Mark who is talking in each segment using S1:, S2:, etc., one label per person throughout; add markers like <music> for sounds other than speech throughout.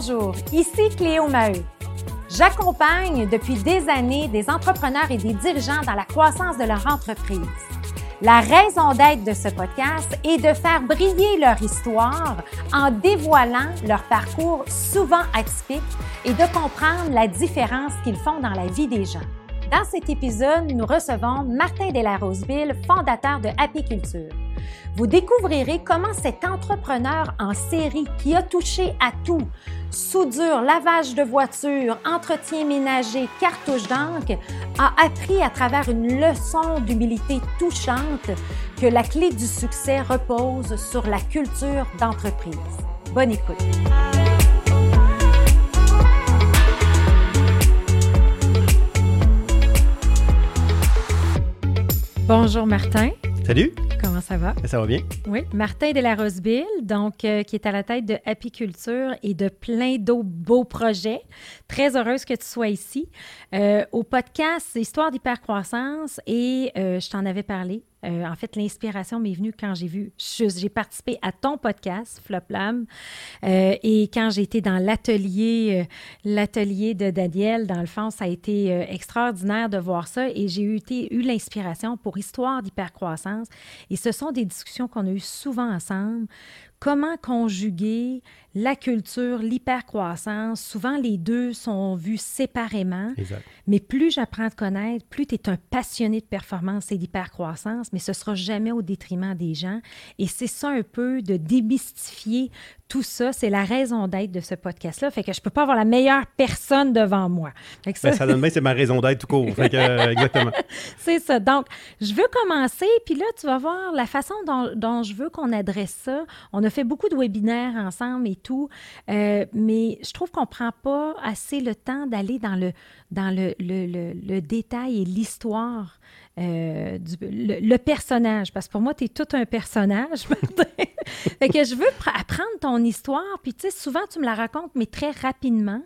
S1: Bonjour, ici Cléo Maheu. J'accompagne depuis des années des entrepreneurs et des dirigeants dans la croissance de leur entreprise. La raison d'être de ce podcast est de faire briller leur histoire en dévoilant leur parcours souvent atypique et de comprendre la différence qu'ils font dans la vie des gens. Dans cet épisode, nous recevons Martin Delaroseville, fondateur de Apiculture. Vous découvrirez comment cet entrepreneur en série qui a touché à tout, soudure, lavage de voiture, entretien ménager, cartouche d'encre, a appris à travers une leçon d'humilité touchante que la clé du succès repose sur la culture d'entreprise. Bonne écoute. Bonjour Martin.
S2: Salut.
S1: Comment ça va?
S2: Ça va bien?
S1: Oui. Martin de la Roseville, donc, euh, qui est à la tête de Apiculture et de plein d'autres beaux projets. Très heureuse que tu sois ici. Euh, au podcast Histoire d'hypercroissance et euh, je t'en avais parlé. En fait, l'inspiration m'est venue quand j'ai vu, j'ai participé à ton podcast, Floplam, et quand j'ai été dans l'atelier, l'atelier de Daniel, dans le fond, ça a été extraordinaire de voir ça et j'ai eu, eu l'inspiration pour Histoire d'hypercroissance. Et ce sont des discussions qu'on a eues souvent ensemble. Comment conjuguer la culture, l'hypercroissance? Souvent, les deux sont vus séparément. Mais plus j'apprends à te connaître, plus tu es un passionné de performance et d'hypercroissance, mais ce sera jamais au détriment des gens. Et c'est ça un peu de démystifier tout ça, c'est la raison d'être de ce podcast-là. Fait que je peux pas avoir la meilleure personne devant moi.
S2: Ben, ça... donne bien, c'est ma raison d'être tout court. Fait que, euh, <laughs> exactement.
S1: c'est ça. Donc, je veux commencer, puis là, tu vas voir la façon dont, je veux qu'on adresse ça. On a fait beaucoup de webinaires ensemble et tout, euh, mais je trouve qu'on prend pas assez le temps d'aller dans le, dans le, le, le détail et l'histoire euh, le, personnage, parce que pour moi, tu es tout un personnage, <laughs> Martin. que je veux apprendre ton histoire, puis tu sais, souvent tu me la racontes, mais très rapidement.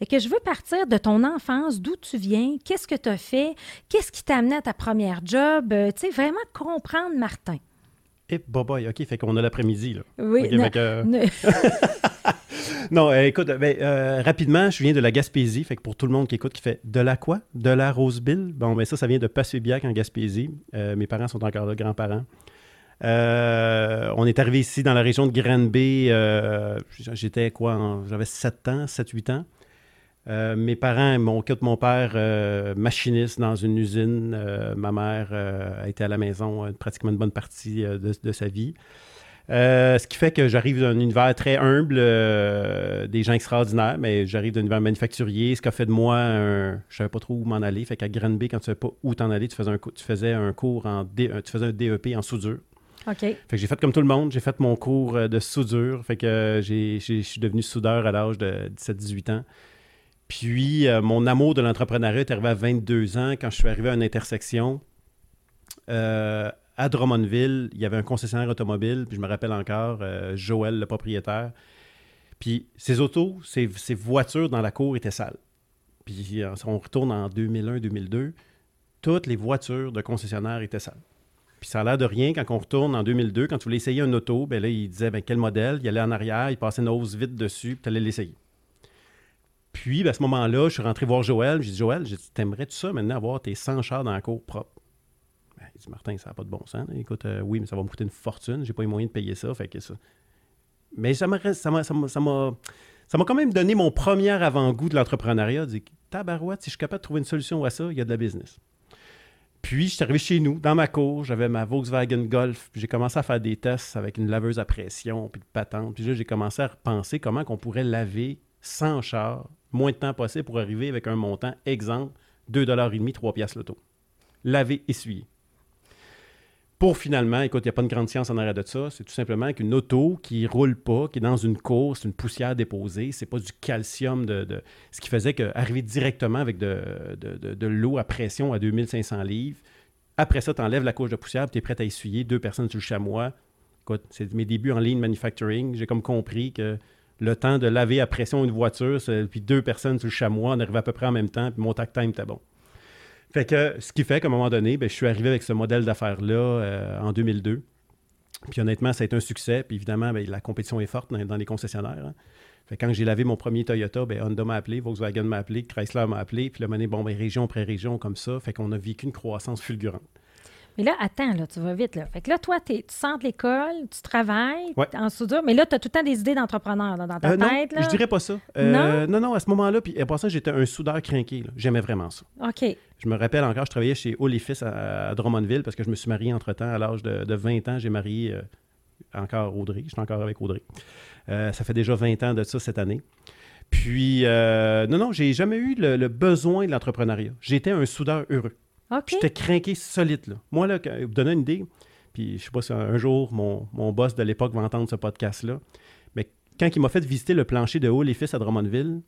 S1: Fait que je veux partir de ton enfance, d'où tu viens, qu'est-ce que tu as fait, qu'est-ce qui t'a amené à ta première job, euh, tu sais, vraiment comprendre Martin.
S2: Et boy, OK, fait qu'on a l'après-midi, là.
S1: Oui, <laughs> <laughs>
S2: non, euh, écoute, ben, euh, rapidement, je viens de la Gaspésie. Fait que pour tout le monde qui écoute, qui fait de la quoi? De la Roseville? Bon, ben ça, ça vient de Passé-Biac en Gaspésie. Euh, mes parents sont encore là, grands-parents. on est arrivé ici dans la région de Granby. J'étais quoi? J'avais 7 ans, 7-8 ans. Mes parents, mon mon père, machiniste dans une usine. ma mère a été à la maison pratiquement une bonne partie de, sa vie. Euh, ce qui fait que j'arrive d'un univers très humble, euh, des gens extraordinaires, mais j'arrive d'un univers manufacturier, ce qui a fait de moi un... Je savais pas trop où m'en aller. Fait qu'à Granby, quand tu savais pas où t'en aller, tu faisais un, tu faisais un cours en... tu faisais un DEP en soudure.
S1: Fait
S2: que j'ai fait comme tout le monde, j'ai fait mon cours euh, de soudure. Fait que je suis devenu soudeur à l'âge de 17-18 ans. Puis mon amour de l'entrepreneuriat est arrivé à 22 ans quand je suis arrivé à une intersection. Euh, à Drummondville, il y avait un concessionnaire automobile, puis je me rappelle encore, euh, Joël, le propriétaire. Puis ses autos, ses, voitures dans la cour étaient sales. Puis euh, on retourne en 2001-2002, toutes les voitures de concessionnaire étaient sales. Puis ça a l'air de rien quand on retourne en 2002, quand tu voulais essayer un auto, ben là, il disait ben, quel modèle, il allait en arrière, il passait une hausse vite dessus, puis tu allais l'essayer. Puis, ben, à ce moment-là, je suis rentré voir Joël. J'ai dit, Joël, t'aimerais-tu ça maintenant avoir tes 100 chars dans la cour propre? dit Martin, ça n'a pas de bon sens. Écoute, euh, oui, mais ça va me coûter une fortune. J'ai pas eu moyen de payer ça. Fait que ça. Mais ça m'a quand même donné mon premier avant-goût de l'entrepreneuriat. Dit tabarouette, si je suis capable de trouver une solution à ça, il y a de la business. Puis, je suis arrivé chez nous, dans ma cour, j'avais ma Volkswagen Golf, j'ai commencé à faire des tests avec une laveuse à pression, puis de patente. Puis là, j'ai commencé à repenser comment on pourrait laver sans char, moins de temps possible pour arriver avec un montant, exemple, 2,5$, 3 piastres l'auto. Laver, essuyer. Pour finalement, écoute, il n'y a pas de grande science en arrière de ça. C'est tout simplement qu'une auto qui roule pas, qui est dans une course, une poussière déposée, c'est pas du calcium de, Ce qui faisait qu'arriver directement avec de, l'eau à pression à 2500 livres, après ça, tu enlèves la couche de poussière, tu es prêt à essuyer, deux personnes sur le chamois. C'est mes débuts en lean manufacturing. J'ai comme compris que le temps de laver à pression une voiture, puis deux personnes sur le chamois, on arrivait à peu près en même temps, puis mon tact time était bon. Fait que ce qui fait qu'à un moment donné, ben, je suis arrivé avec ce modèle d'affaires-là euh, en 2002. Puis honnêtement, ça a été un succès. Puis évidemment, ben, la compétition est forte dans, les concessionnaires. Hein. Quand j'ai lavé mon premier Toyota, ben Honda m'a appelé, Volkswagen m'a appelé, Chrysler m'a appelé, puis là, bon, ben, région après région comme ça. Fait qu'on a vécu une croissance fulgurante.
S1: Mais là, attends, là, tu vas vite. Là. Fait que là, toi, tu sors de l'école, tu travailles
S2: Ouais.
S1: en soudure, mais là, tu as tout le temps des idées d'entrepreneur dans ta
S2: Euh, non,
S1: tête. Là.
S2: je dirais pas ça. Euh, non? non, à ce moment-là, puis pour ça, j'étais un soudeur crinqué. J'aimais vraiment ça.
S1: OK.
S2: Je me rappelle encore, je travaillais chez Olifis à, à Drummondville parce que je me suis marié entre-temps. À l'âge de, de 20 ans, j'ai marié euh, encore Audrey. Je suis encore avec Audrey. Ça fait déjà 20 ans de ça cette année. Puis, non, non, j'ai jamais eu le, le besoin de l'entrepreneuriat. J'étais un soudeur heureux.
S1: OK.
S2: J'étais craqué solide. Là. Moi, là, vous donner une idée, puis je sais pas si un jour mon, mon boss de l'époque va entendre ce podcast-là, mais quand il m'a fait visiter le plancher de Haut les Fils à Drummondville,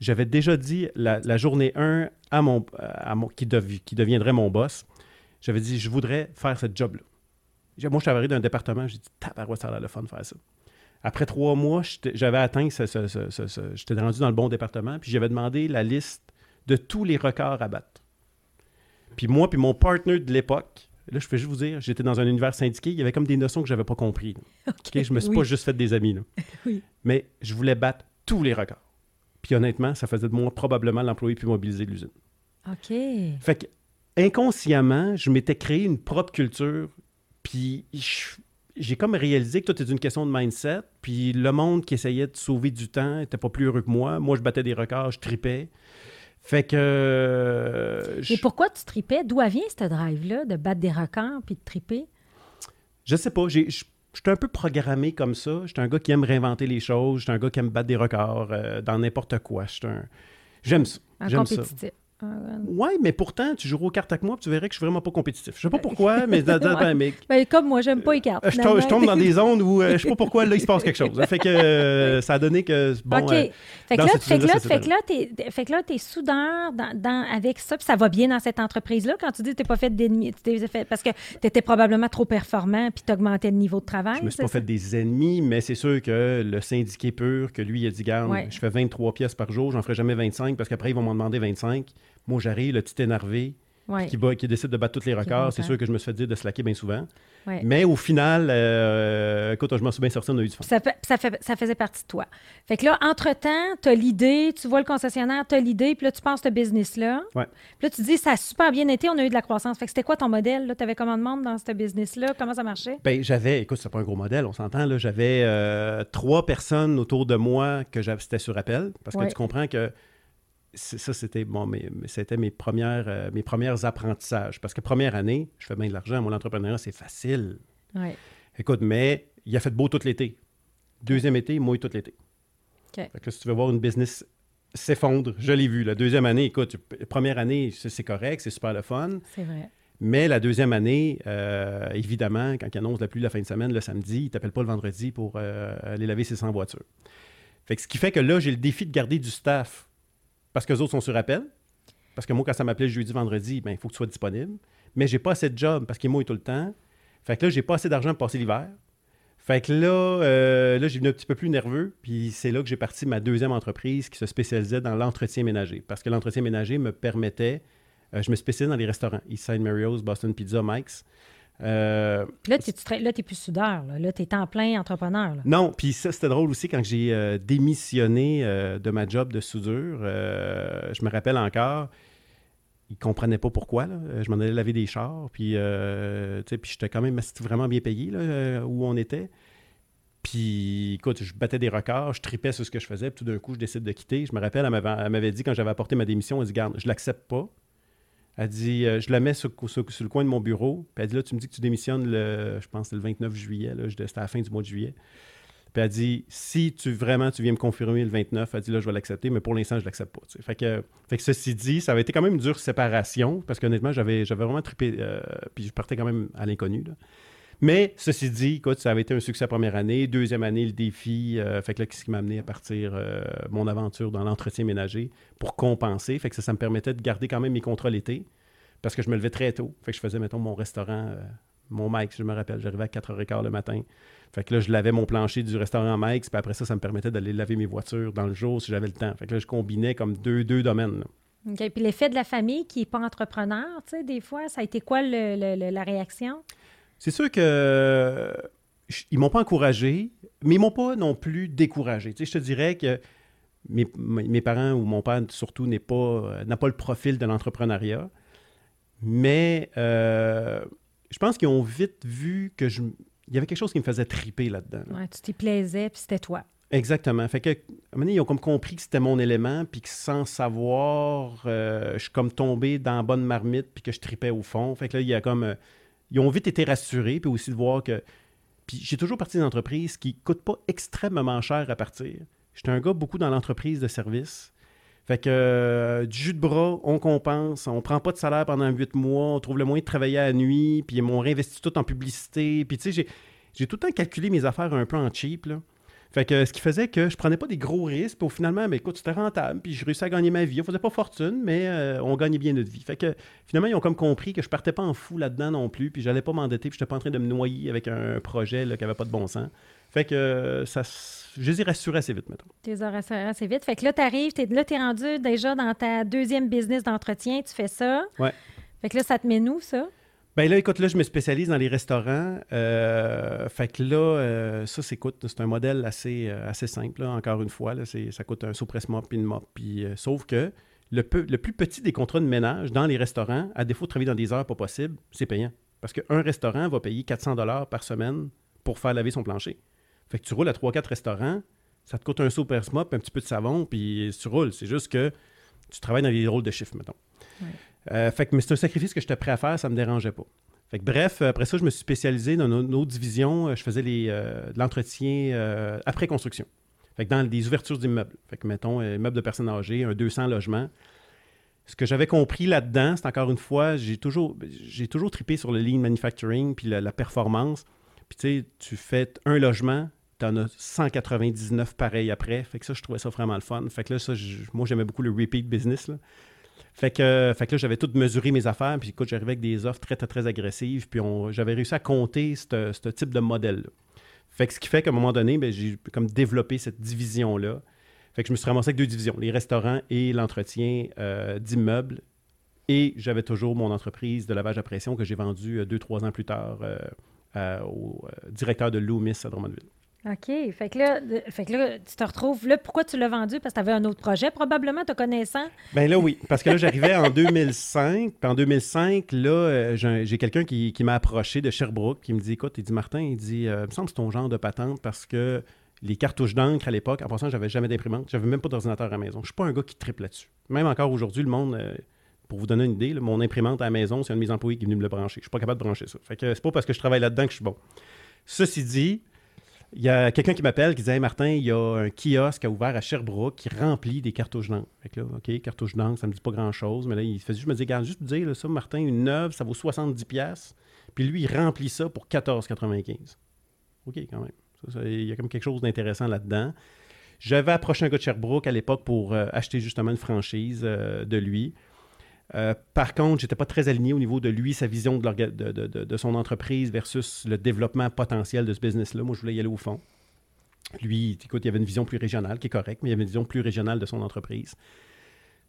S2: j'avais déjà dit la, la journée 1 à mon, à mon qui, qui deviendrait mon boss, j'avais dit je voudrais faire ce job-là. Moi, je suis arrivé d'un département, j'ai dit tabarouette, ça a l'air le fun de faire ça. Après trois mois, j'avais atteint ce, ce- ce- ce- ce- j'étais rendu dans le bon département, puis j'avais demandé la liste de tous les records à battre. Puis moi, puis mon partner de l'époque, là, je peux juste vous dire, j'étais dans un univers syndiqué, il y avait comme des notions que j'avais pas compris. <laughs> Je me suis
S1: Oui.
S2: pas juste fait des amis. là. <laughs>
S1: Oui.
S2: Mais je voulais battre tous les records. Puis honnêtement, ça faisait de moi probablement l'employé plus mobilisé de l'usine.
S1: OK.
S2: Fait que inconsciemment, je m'étais créé une propre culture, puis j'ai comme réalisé que tout est une question de mindset, puis le monde qui essayait de sauver du temps était pas plus heureux que moi. Moi, je battais des records, je tripais. Fait que... euh, je-
S1: Et pourquoi tu tripais? D'où vient cette drive-là de battre des records puis de triper?
S2: Je sais pas, j'ai- suis un peu programmé comme ça. Je suis un gars qui aime réinventer les choses. Je suis un gars qui aime battre des records euh, dans n'importe quoi. Un- J'aime ça.
S1: Un
S2: J'aime ça.
S1: Un-
S2: Ouais, mais pourtant, tu joueras aux cartes avec moi, puis tu verrais que je suis vraiment pas compétitif. Je sais pas pourquoi, <laughs> mais, dans- dans-
S1: Ouais.
S2: mais
S1: Ben, comme moi, j'aime pas les cartes.
S2: Euh, je, tombe, je
S1: finalement.
S2: tombe dans des <laughs> zones où euh, je sais pas pourquoi là il se passe quelque chose. Fait que euh, ça a donné que bon.
S1: OK.
S2: euh,
S1: fait, que là, fait, que là,
S2: ça
S1: fait que là, t'es, fait que là, t'es soudeur dans, avec ça, puis ça va bien dans cette entreprise-là. Quand tu dis que t'es pas fait d'ennemis, fait- parce que tu étais probablement trop performant, puis t'augmentais le niveau de travail.
S2: je me suis pas fait des ennemis, mais c'est sûr que le syndiqué pur, que lui, il a dit, garde,
S1: Ouais.
S2: je fais 23 pièces par jour, j'en ferai jamais 25 parce qu'après, ils vont m'en demander 25. Moi, j'arrive, le petit énervé
S1: Ouais,
S2: qui, bat- qui décide de battre tous les records. C'est sûr que je me suis fait dire de slacker bien souvent.
S1: ouais.
S2: Mais au final, euh, écoute, je m'en suis bien sorti, on a eu du fun.
S1: Ça, fait- ça, fait- ça faisait partie de toi. Fait que là, entre-temps, tu as l'idée, tu vois le concessionnaire, tu as l'idée, puis là, tu penses ce business-là.
S2: Ouais.
S1: Puis là, tu dis, ça a super bien été, on a eu de la croissance. Fait que c'était quoi ton modèle? Tu avais comment de monde dans ce business-là? Comment ça marchait?
S2: Ben, j'avais, écoute, c'est pas un gros modèle, on s'entend. J'avais euh, trois personnes autour de moi que c'était sur appel. Parce que
S1: Ouais.
S2: tu comprends que ça, c'était bon, mes, c'était mes premières, euh, mes premières apprentissages. Parce que première année, je fais bien de l'argent. Mon entrepreneuriat, c'est facile.
S1: Ouais.
S2: Écoute, mais il a fait beau tout l'été. Deuxième été, il mouille tout l'été.
S1: OK.
S2: Fait que si tu veux voir une business s'effondre, je l'ai vu. La deuxième année, écoute, première année, c'est c'est correct, c'est super le fun.
S1: C'est vrai.
S2: Mais la deuxième année, euh, évidemment, quand ils annoncent la pluie la fin de semaine, le samedi, ils ne t'appellent pas le vendredi pour euh, aller laver ses 100 voitures. Fait que ce qui fait que là, j'ai le défi de garder du staff parce que les autres sont sur appel. Parce que moi, quand ça m'appelait jeudi, vendredi, ben, il faut que tu sois disponible. Mais j'ai pas assez de job parce qu'ils mouillent tout le temps. Fait que là, j'ai pas assez d'argent pour passer l'hiver. Fait que là, euh, là j'ai venu un petit peu plus nerveux. Puis c'est là que j'ai parti ma deuxième entreprise qui se spécialisait dans l'entretien ménager. Parce que l'entretien ménager me permettait. euh, je me spécialisais dans les restaurants. Eastside Mario's, Boston Pizza, Mike's. Euh,
S1: Là, tu n'es plus soudeur. Là, tu es en plein entrepreneur. là.
S2: non, puis ça, c'était drôle aussi quand j'ai euh, démissionné euh, de ma job de soudure. je me rappelle encore, ils comprenaient pas pourquoi. là. Je m'en allais laver des chars, puis, puis j'étais quand même vraiment bien payé là, où on était. Puis, écoute, je battais des records, je tripais sur ce que je faisais, puis tout d'un coup, je décide de quitter. Je me rappelle, elle m'avait, elle m'avait dit quand j'avais apporté ma démission, elle dit Garde, je l'accepte pas. Elle dit euh, Je la mets sur, le coin de mon bureau. Puis elle dit Là, tu me dis que tu démissionnes le, je pense, le 29 juillet. C'était à la fin du mois de juillet. Puis elle dit Si tu vraiment tu viens me confirmer le 29, elle dit Là, je vais l'accepter, mais pour l'instant, je l'accepte pas. Fait que, fait que ceci dit, ça avait été quand même une dure séparation, parce qu'honnêtement, j'avais vraiment trippé, euh, puis je partais quand même à l'inconnu. Mais ceci dit, écoute, ça avait été un succès première année. Deuxième année, le défi. euh, fait que là, qu'est-ce qui m'a amené à partir euh, mon aventure dans l'entretien ménager pour compenser? Fait que ça, ça me permettait de garder quand même mes contrats l'été parce que je me levais très tôt. Fait que je faisais, mettons, mon restaurant, euh, mon Mike, je me rappelle. J'arrivais à 4h15 le matin. Fait que là, je lavais mon plancher du restaurant Mike's, puis après ça, ça me permettait d'aller laver mes voitures dans le jour si j'avais le temps. Fait que là, je combinais comme deux, deux domaines. là.
S1: OK. Puis l'effet de la famille qui n'est pas entrepreneur, tu sais, des fois, ça a été quoi la réaction?
S2: C'est sûr que ils m'ont pas encouragé, mais ils m'ont pas non plus découragé. Tu sais, je te dirais que mes, parents ou mon père surtout n'est pas, euh, n'a pas le profil de l'entrepreneuriat. Mais euh, je pense qu'ils ont vite vu que je, il y avait quelque chose qui me faisait triper là-dedans. là.
S1: Ouais, tu t'y plaisais, puis c'était toi.
S2: Exactement. Fait que, à un moment donné, ils ont comme compris que c'était mon élément, puis que sans savoir, euh, je suis comme tombé dans la bonne marmite, puis que je tripais au fond. Fait que là, il y a comme. Ils ont vite été rassurés, puis aussi de voir que. Puis j'ai toujours parti d'une entreprise qui ne coûte pas extrêmement cher à partir. J'étais un gars beaucoup dans l'entreprise de service. Fait que euh, du jus de bras, on compense, on prend pas de salaire pendant huit mois, on trouve le moyen de travailler à la nuit, puis ils m'ont réinvesti tout en publicité. Puis tu sais, j'ai tout le temps calculé mes affaires un peu en cheap, là. Fait que ce qui faisait que je prenais pas des gros risques, puis finalement, mais écoute, c'était rentable, puis je réussis à gagner ma vie. On faisait pas fortune, mais euh, on gagnait bien notre vie. Fait que finalement, ils ont comme compris que je partais pas en fou là-dedans non plus, puis j'allais pas m'endetter, puis j'étais pas en train de me noyer avec un projet là, qui avait pas de bon sens. Fait que euh, ça, je les ai rassurés assez vite, mettons.
S1: Tu les as rassurés assez vite. Fait que là, tu arrives, t'es, là, tu es rendu déjà dans ta deuxième business d'entretien, tu fais ça.
S2: Ouais.
S1: Fait que là, ça te met nous, ça?
S2: Ben là, écoute, là, je me spécialise dans les restaurants. Euh, fait que là, euh, ça, c'est, c'est un modèle assez, euh, simple, encore une fois. Ça coûte un sous-presse mop puis une mop. Sauf que le, plus petit des contrats de ménage dans les restaurants, à défaut de travailler dans des heures pas possibles, c'est payant. Parce qu'un restaurant va payer 400 par semaine pour faire laver son plancher. Fait que tu roules à 3-4 restaurants, ça te coûte un sous-presse mop, un petit peu de savon, puis tu roules. C'est juste que tu travailles dans des rôles de chiffre, mettons. Euh, fait que, mais c'est un sacrifice que j'étais prêt à faire, ça me dérangeait pas. Fait que, bref, après ça, je me suis spécialisé dans une autre division. Euh, Je faisais les, euh, de l'entretien euh, après construction. Fait que dans des ouvertures d'immeubles. Fait que, mettons, euh, immeuble de personnes âgées, un 200 logements. Ce que j'avais compris là-dedans, c'est encore une fois, j'ai toujours, j'ai toujours tripé sur le lean manufacturing puis la, performance. Puis tu sais, tu fais un logement, tu en as 199 pareils après. Fait que ça, je trouvais ça vraiment le fun. Fait que là, ça, moi, j'aimais beaucoup le repeat business. Fait que, là, j'avais tout mesuré mes affaires. Puis écoute, j'arrivais avec des offres très, très, très agressives. Puis j'avais réussi à compter ce type de modèle-là. Fait que ce qui fait qu'à un moment donné, ben, j'ai comme développé cette division-là. Fait que je me suis ramassé avec deux divisions, les restaurants et l'entretien euh, d'immeubles. Et j'avais toujours mon entreprise de lavage à pression que j'ai vendue euh, deux, trois ans plus tard euh, au directeur de Loomis à Drummondville.
S1: OK. Fait que là, fait que là tu te retrouves. Là, pourquoi tu l'as vendu? Parce que tu avais un autre projet, probablement, te connaissant.
S2: Ben là, oui. Parce que là, j'arrivais en <laughs> 2005. Puis en 2005, là, euh, j'ai quelqu'un qui, m'a approché de Sherbrooke qui me dit Écoute, il dit Martin, il dit euh, Il me semble que c'est ton genre de patente parce que les cartouches d'encre à l'époque, en passant, j'avais jamais d'imprimante. J'avais même pas d'ordinateur à la maison. Je suis pas un gars qui triple là-dessus. Même encore aujourd'hui, le monde. euh, pour vous donner une idée, mon imprimante à la maison, c'est un de mes employés qui est venu me le brancher. Je suis pas capable de brancher ça. Fait que c'est pas parce que je travaille là-dedans que je suis bon. Ceci dit, il y a quelqu'un qui m'appelle qui dit Martin, il y a un kiosque à ouvert à Sherbrooke qui remplit des cartouches d'encre. OK, cartouches d'encre, ça me dit pas grand-chose, mais là, il fait juste me dire Regarde, juste dire, là, ça, Martin, une neuve, ça vaut 70$. Puis lui, il remplit ça pour 14,95$. OK, quand même. Il y a comme quelque chose d'intéressant là-dedans. J'avais approché un gars de Sherbrooke à l'époque pour euh, acheter justement une franchise euh, de lui. Euh, par contre, j'étais pas très aligné au niveau de lui, sa vision de, son entreprise versus le développement potentiel de ce business-là. Moi, je voulais y aller au fond. Lui, écoute, il avait une vision plus régionale, qui est correcte, mais il avait une vision plus régionale de son entreprise.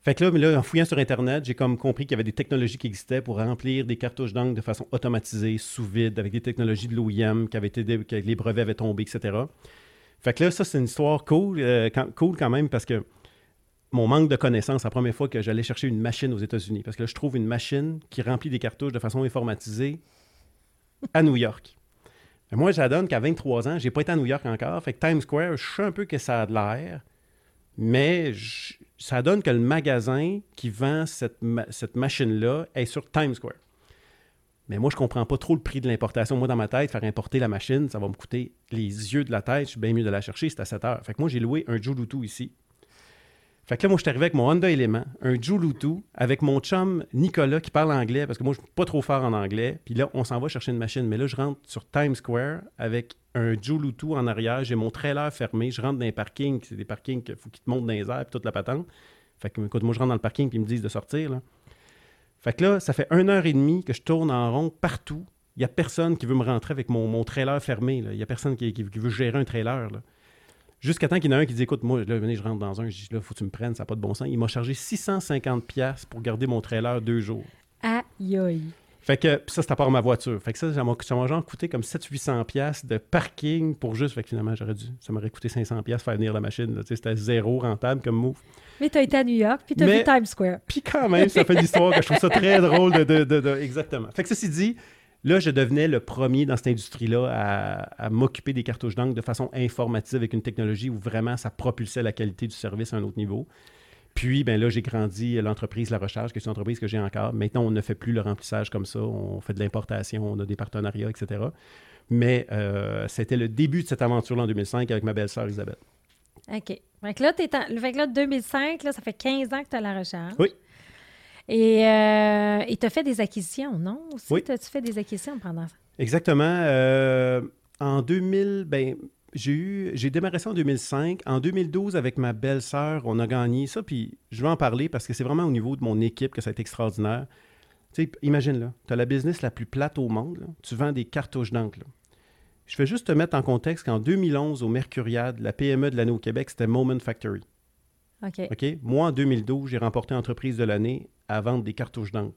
S2: Fait que là, en fouillant sur Internet, j'ai comme compris qu'il y avait des technologies qui existaient pour remplir des cartouches d'encre de façon automatisée, sous vide, avec des technologies de l'OIM qui été que les brevets avaient tombé, etc. Fait que là, ça, c'est une histoire cool, euh, cool quand même parce que mon manque de connaissances, la première fois que j'allais chercher une machine aux États-Unis, parce que là, je trouve une machine qui remplit des cartouches de façon informatisée à New York. Mais moi, ça donne qu'à 23 ans, j'ai pas été à New York encore. Fait que Times Square, je sais un peu que ça a de l'air, mais ça donne que le magasin qui vend cette, ma- cette machine-là est sur Times Square. Mais moi, je comprends pas trop le prix de l'importation. Moi, dans ma tête, faire importer la machine, ça va me coûter les yeux de la tête. Je suis bien mieux de la chercher, c'est à 7 heures. Fait que moi, j'ai loué un Julutu ici. Fait que là, moi, je suis arrivé avec mon Honda Element, un Julutu, avec mon chum Nicolas qui parle anglais, parce que moi, je suis pas trop fort en anglais. Puis là, on s'en va chercher une machine. Mais là, je rentre sur Times Square avec un Julutu en arrière. J'ai mon trailer fermé. Je rentre dans un parking. C'est des parkings qu'il faut qu'ils te montent dans les airs, puis toute la patente. Fait que, écoute, moi, je rentre dans le parking, puis ils me disent de sortir. Fait que là, ça fait une heure et demie que je tourne en rond partout. Il n'y a personne qui veut me rentrer avec mon, mon trailer fermé. Il n'y a personne qui, qui- veut gérer un trailer. Jusqu'à temps qu'il y en a un qui dit Écoute, moi, là, venez, je rentre dans un. Je dis Là, faut que tu me prennes, ça n'a pas de bon sens. Il m'a chargé 650$ pour garder mon trailer deux jours.
S1: Aïe, aïe.
S2: Fait que ça, c'est à part ma voiture. Fait que ça, ça m'a genre coûté comme 700-800$ piastres de parking pour juste. Fait que finalement, j'aurais dû. Ça m'aurait coûté 500$ piastres faire venir la machine. C'était zéro rentable comme move.
S1: Mais tu as été à New York, puis tu as
S2: Mais-
S1: vu Times Square.
S2: Puis quand même, ça fait une histoire que je trouve ça très drôle de, de- de- de- Exactement. Fait que ceci dit, là, je devenais le premier dans cette industrie-là à, à m'occuper des cartouches d'encre de façon informative avec une technologie où vraiment ça propulsait la qualité du service à un autre niveau. Puis, ben là, j'ai grandi l'entreprise La Recharge, qui est une entreprise que j'ai encore. Maintenant, on ne fait plus le remplissage comme ça. On fait de l'importation, on a des partenariats, etc. Mais euh, c'était le début de cette aventure-là en 2005 avec ma belle-sœur Isabelle.
S1: OK. Fait que là, en... fait que là, 2005, là, ça fait 15 ans que tu as la recherche.
S2: Oui.
S1: Et euh, tu as fait des acquisitions, non? Aussi,
S2: Oui.
S1: T'as-tu fait des acquisitions pendant ça?
S2: Exactement. Euh, en 2000, ben, j'ai eu, j'ai démarré ça en 2005. En 2012, avec ma belle-sœur, on a gagné ça. Puis je vais en parler parce que c'est vraiment au niveau de mon équipe que ça a été extraordinaire. Tu sais, imagine là, tu as la business la plus plate au monde. là. Tu vends des cartouches d'encre. Je vais juste te mettre en contexte qu'en 2011, au Mercuriade, la PME de l'année au Québec, c'était Moment Factory.
S1: OK.
S2: OK? Moi, en 2012, j'ai remporté entreprise de l'année à vendre des cartouches d'encre.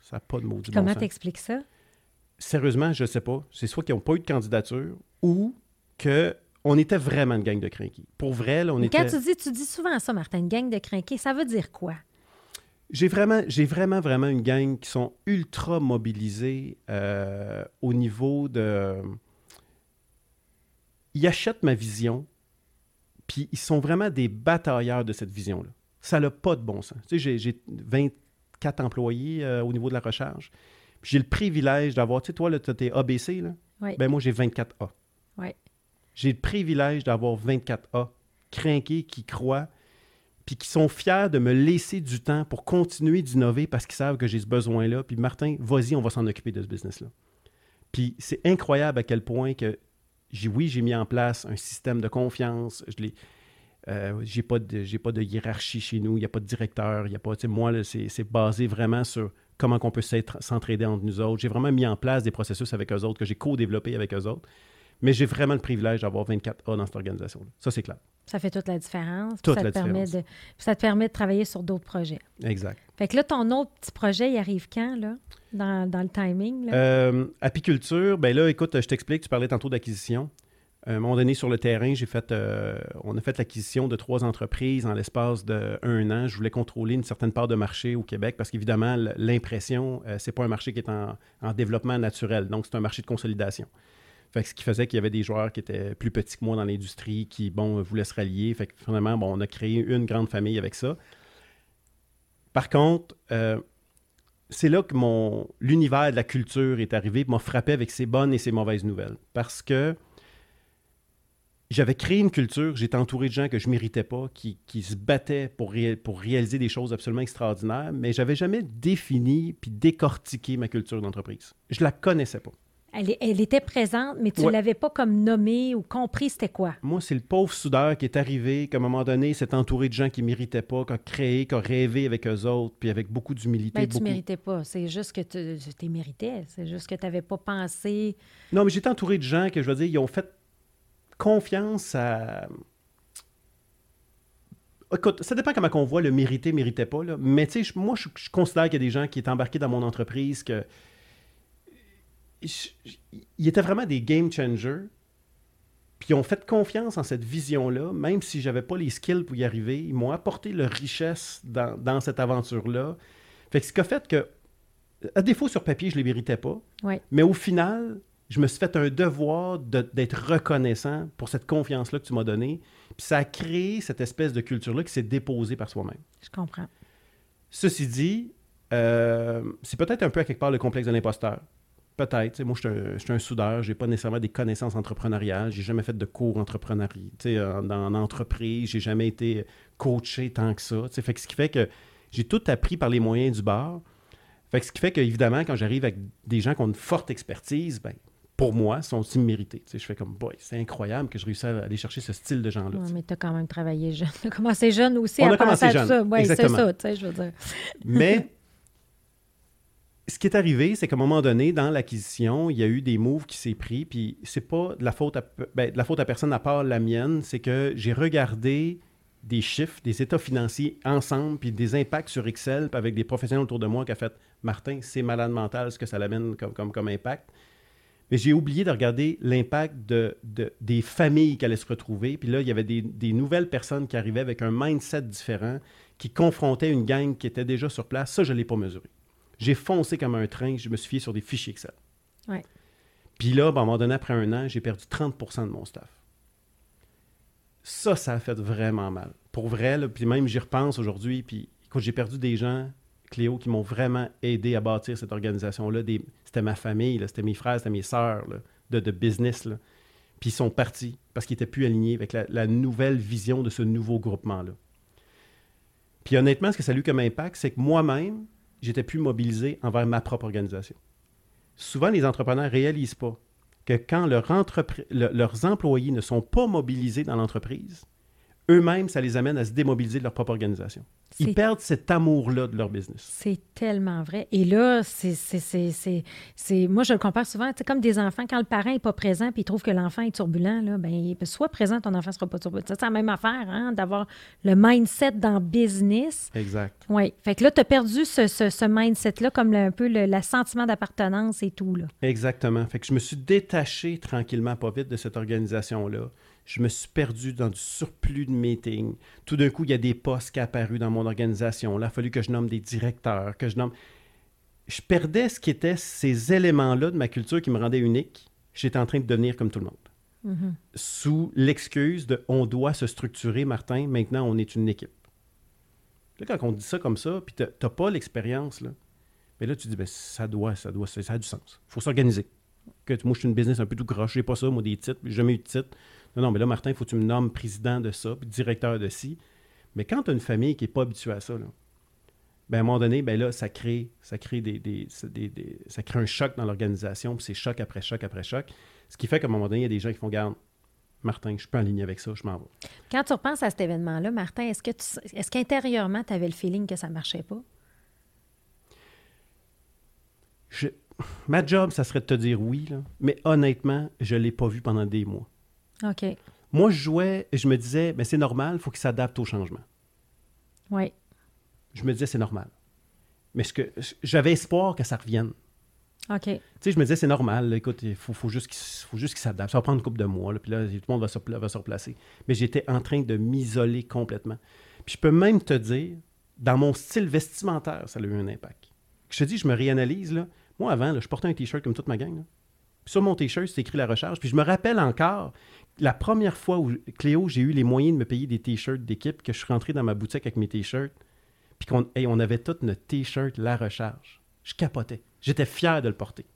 S2: Ça n'a pas de mot du bon
S1: Comment
S2: sens
S1: t'expliques ça?
S2: sérieusement, je ne sais pas. C'est soit qu'ils n'ont pas eu de candidature ou qu'on était vraiment une gang de crinqués. Pour vrai, là, on
S1: Mais
S2: était...
S1: Quand tu dis, tu dis souvent ça, Martin, une gang de crinqués, ça veut dire quoi?
S2: J'ai vraiment, j'ai vraiment, vraiment une gang qui sont ultra mobilisés euh, au niveau de... Ils achètent ma vision, puis ils sont vraiment des batailleurs de cette vision-là. Ça n'a pas de bon sens. Tu sais, j'ai, j'ai 24 employés euh, au niveau de la recharge. Puis j'ai le privilège d'avoir... Tu sais, toi, tu tes ABC, là.
S1: Oui.
S2: Ben moi, j'ai 24A.
S1: Ouais.
S2: J'ai le privilège d'avoir 24A crinqués qui croient, puis qui sont fiers de me laisser du temps pour continuer d'innover parce qu'ils savent que j'ai ce besoin-là. Puis Martin, vas-y, on va s'en occuper de ce business-là. Puis c'est incroyable à quel point que, oui, j'ai mis en place un système de confiance. Je l'ai, euh, pas de hiérarchie chez nous, il n'y a pas de directeur, il a pas moi c'est, basé vraiment sur comment qu'on peut s'entraider entre nous autres. J'ai vraiment mis en place des processus avec eux autres que j'ai co-développés avec eux autres. Mais j'ai vraiment le privilège d'avoir 24A dans cette organisation-là. Ça, c'est clair.
S1: Ça fait toute la différence.
S2: Toute
S1: ça
S2: la
S1: te permet
S2: différence.
S1: de, puis ça te permet de travailler sur d'autres projets.
S2: Exact.
S1: Fait que là, ton autre petit projet, il arrive quand, là? Dans, dans le timing, là?
S2: Euh, apiculture, ben là, écoute, je t'explique, tu parlais tantôt d'acquisition. À un moment donné, sur le terrain, j'ai fait, euh, on a fait l'acquisition de trois entreprises en l'espace de un an. Je voulais contrôler une certaine part de marché au Québec parce qu'évidemment, l'impression, euh, c'est pas un marché qui est en, en développement naturel. Donc, c'est un marché de consolidation. Fait que ce qui faisait qu'il y avait des joueurs qui étaient plus petits que moi dans l'industrie, qui, bon, voulaient se rallier. Fait que finalement, bon, on a créé une grande famille avec ça. Par contre, euh, c'est là que mon l'univers de la culture est arrivé, m'a frappé avec ses bonnes et ses mauvaises nouvelles. Parce que j'avais créé une culture, j'étais entouré de gens que je méritais pas, qui, qui se battaient pour, pour réaliser des choses absolument extraordinaires, mais j'avais jamais défini puis décortiqué ma culture d'entreprise. Je la connaissais pas.
S1: Elle, était présente, mais tu ne
S2: Ouais.
S1: l'avais pas comme nommée ou compris c'était quoi?
S2: Moi, c'est le pauvre soudeur qui est arrivé, qu'à un moment donné, s'est entouré de gens qui méritaient pas, qui a créé, qui a rêvé avec eux autres, puis avec beaucoup d'humilité.
S1: Ben, tu
S2: beaucoup...
S1: méritais pas. C'est juste que tu tu méritais. C'est juste que tu n'avais pas pensé.
S2: Non, mais j'étais entouré de gens que, je veux dire, ils ont fait confiance à... Écoute, ça dépend comment on voit le mériter, méritait pas, là. mais tu sais, moi, je, je considère qu'il y a des gens qui étaient embarqués dans mon entreprise que... Ils étaient vraiment des game changers, puis ils ont fait confiance en cette vision-là, même si j'avais pas les skills pour y arriver. Ils m'ont apporté leur richesse dans, dans cette aventure-là. Fait que ce qui a fait que, à défaut sur papier, je les méritais pas,
S1: Ouais.
S2: mais au final, je me suis fait un devoir de- d'être reconnaissant pour cette confiance-là que tu m'as donnée. Puis ça a créé cette espèce de culture-là qui s'est déposée par soi-même.
S1: Je comprends.
S2: Ceci dit, euh, c'est peut-être un peu à quelque part le complexe de l'imposteur. Peut-être. Moi, je suis un, un soudeur. Je n'ai pas nécessairement des connaissances entrepreneuriales. J'ai jamais fait de cours entrepreneurial. En, en entreprise, j'ai jamais été coaché tant que ça. Fait que ce qui fait que j'ai tout appris par les moyens du bord. Fait que ce qui fait qu'évidemment, quand j'arrive avec des gens qui ont une forte expertise, ben, pour moi, sont aussi mérités. Tu sais, je fais comme, boy, c'est incroyable que je réussisse à aller chercher ce style de gens-là.
S1: Ouais, mais tu as quand même travaillé jeune. <laughs> Tu as commencé jeune aussi
S2: On
S1: à
S2: a
S1: penser à
S2: jeune.
S1: tout ça. Oui, c'est ça, tu sais, je veux dire.
S2: Mais <laughs> ce qui est arrivé, c'est qu'à un moment donné, dans l'acquisition, il y a eu des moves qui s'est pris, puis c'est pas de la faute à, ben, de la faute à personne à part la mienne, c'est que j'ai regardé des chiffres, des états financiers ensemble, puis des impacts sur Excel, avec des professionnels autour de moi qui a fait Martin, c'est malade mental ce que ça l'amène comme, comme, comme impact. Mais j'ai oublié de regarder l'impact de, de- des familles qui allaient se retrouver. Puis là, il y avait des, des nouvelles personnes qui arrivaient avec un mindset différent, qui confrontaient une gang qui était déjà sur place. Ça, je ne l'ai pas mesuré. J'ai foncé comme un train, je me suis fié sur des fichiers Excel.
S1: Ouais.
S2: Puis là, ben, à un moment donné, après un an, j'ai perdu 30% de mon staff. Ça, ça a fait vraiment mal. Pour vrai, là, puis même j'y repense aujourd'hui, puis écoute, j'ai perdu des gens, Cléo, qui m'ont vraiment aidé à bâtir cette organisation-là. Des- C'était ma famille, là, c'était mes frères, c'était mes sœurs de, de business. là. Puis ils sont partis parce qu'ils n'étaient plus alignés avec la, la nouvelle vision de ce nouveau groupement-là. Puis honnêtement, ce que ça a eu comme impact, c'est que moi-même, j'étais plus mobilisé envers ma propre organisation. Souvent, les entrepreneurs ne réalisent pas que quand leurs employés ne sont pas mobilisés dans l'entreprise, eux-mêmes, ça les amène à se démobiliser de leur propre organisation. Ils perdent cet amour-là de leur business.
S1: C'est tellement vrai. Et là, c'est, moi, je le compare souvent, c'est comme des enfants, quand le parent n'est pas présent puis il trouve que l'enfant est turbulent, là, ben, soit présent, ton enfant ne sera pas turbulent. C'est la même affaire, hein, d'avoir le mindset dans le business.
S2: Exact.
S1: Oui. Fait que là, tu as perdu ce, ce- ce mindset-là, comme le- un peu le, le sentiment d'appartenance et tout. Là.
S2: Exactement. Fait que je me suis détaché tranquillement, pas vite, de cette organisation-là. Je me suis perdu dans du surplus de meetings. Tout d'un coup, il y a des postes qui apparus dans mon organisation. Là, il a fallu que je nomme des directeurs, que je nomme... Je perdais ce qui était ces éléments-là de ma culture qui me rendaient unique. J'étais en train de devenir comme tout le monde.
S1: Mhm.
S2: Sous l'excuse de on doit se structurer, Martin, maintenant on est une équipe. Là, quand on dit ça comme ça, puis t'as pas l'expérience, là, mais là, tu dis, ben, ça doit, ça doit, ça, ça a du sens. Il faut s'organiser. Que, moi, je suis une business un peu tout croche, j'ai pas ça, moi, des titres, j'ai jamais eu de titre. Non, non, mais là, Martin, il faut que tu me nommes président de ça, puis directeur de ci. Mais quand tu as une famille qui n'est pas habituée à ça, là, ben, à un moment donné, ben là, ça crée, ça crée des, des- ça- des- des- ça crée un choc dans l'organisation, puis c'est choc après choc après choc. Ce qui fait qu'à un moment donné, il y a des gens qui font garde. Martin, je suis pas en ligne avec ça, je m'en vais.
S1: Quand tu repenses à cet événement-là, Martin, est-ce que tu, est-ce qu'intérieurement, tu avais le feeling que ça ne marchait pas?
S2: Je- ma job, ça serait de te dire oui, là, mais honnêtement, je ne l'ai pas vu pendant des mois.
S1: OK.
S2: Moi, je jouais et je me disais, mais c'est normal, il faut qu'il s'adapte au changement.
S1: Oui.
S2: Je me disais, c'est normal. Mais ce que j'avais espoir que ça revienne.
S1: OK.
S2: Tu sais, je me disais, c'est normal, là, écoute, il faut, faut juste qu'il faut s'adapte. Ça va prendre une couple de mois, là, puis là, tout le monde va se, va se replacer. Mais j'étais en train de m'isoler complètement. Puis je peux même te dire, dans mon style vestimentaire, ça a eu un impact. Je te dis, je me réanalyse, là. Moi, avant, là, je portais un T-shirt comme toute ma gang. là. Puis sur mon T-shirt, c'est écrit la recharge. Puis je me rappelle encore, la première fois où, Cléo, j'ai eu les moyens de me payer des T-shirts d'équipe, que je suis rentré dans ma boutique avec mes T-shirts, puis qu'on on avait tous notre T-shirt La Recharge. Je capotais. J'étais fier de le porter.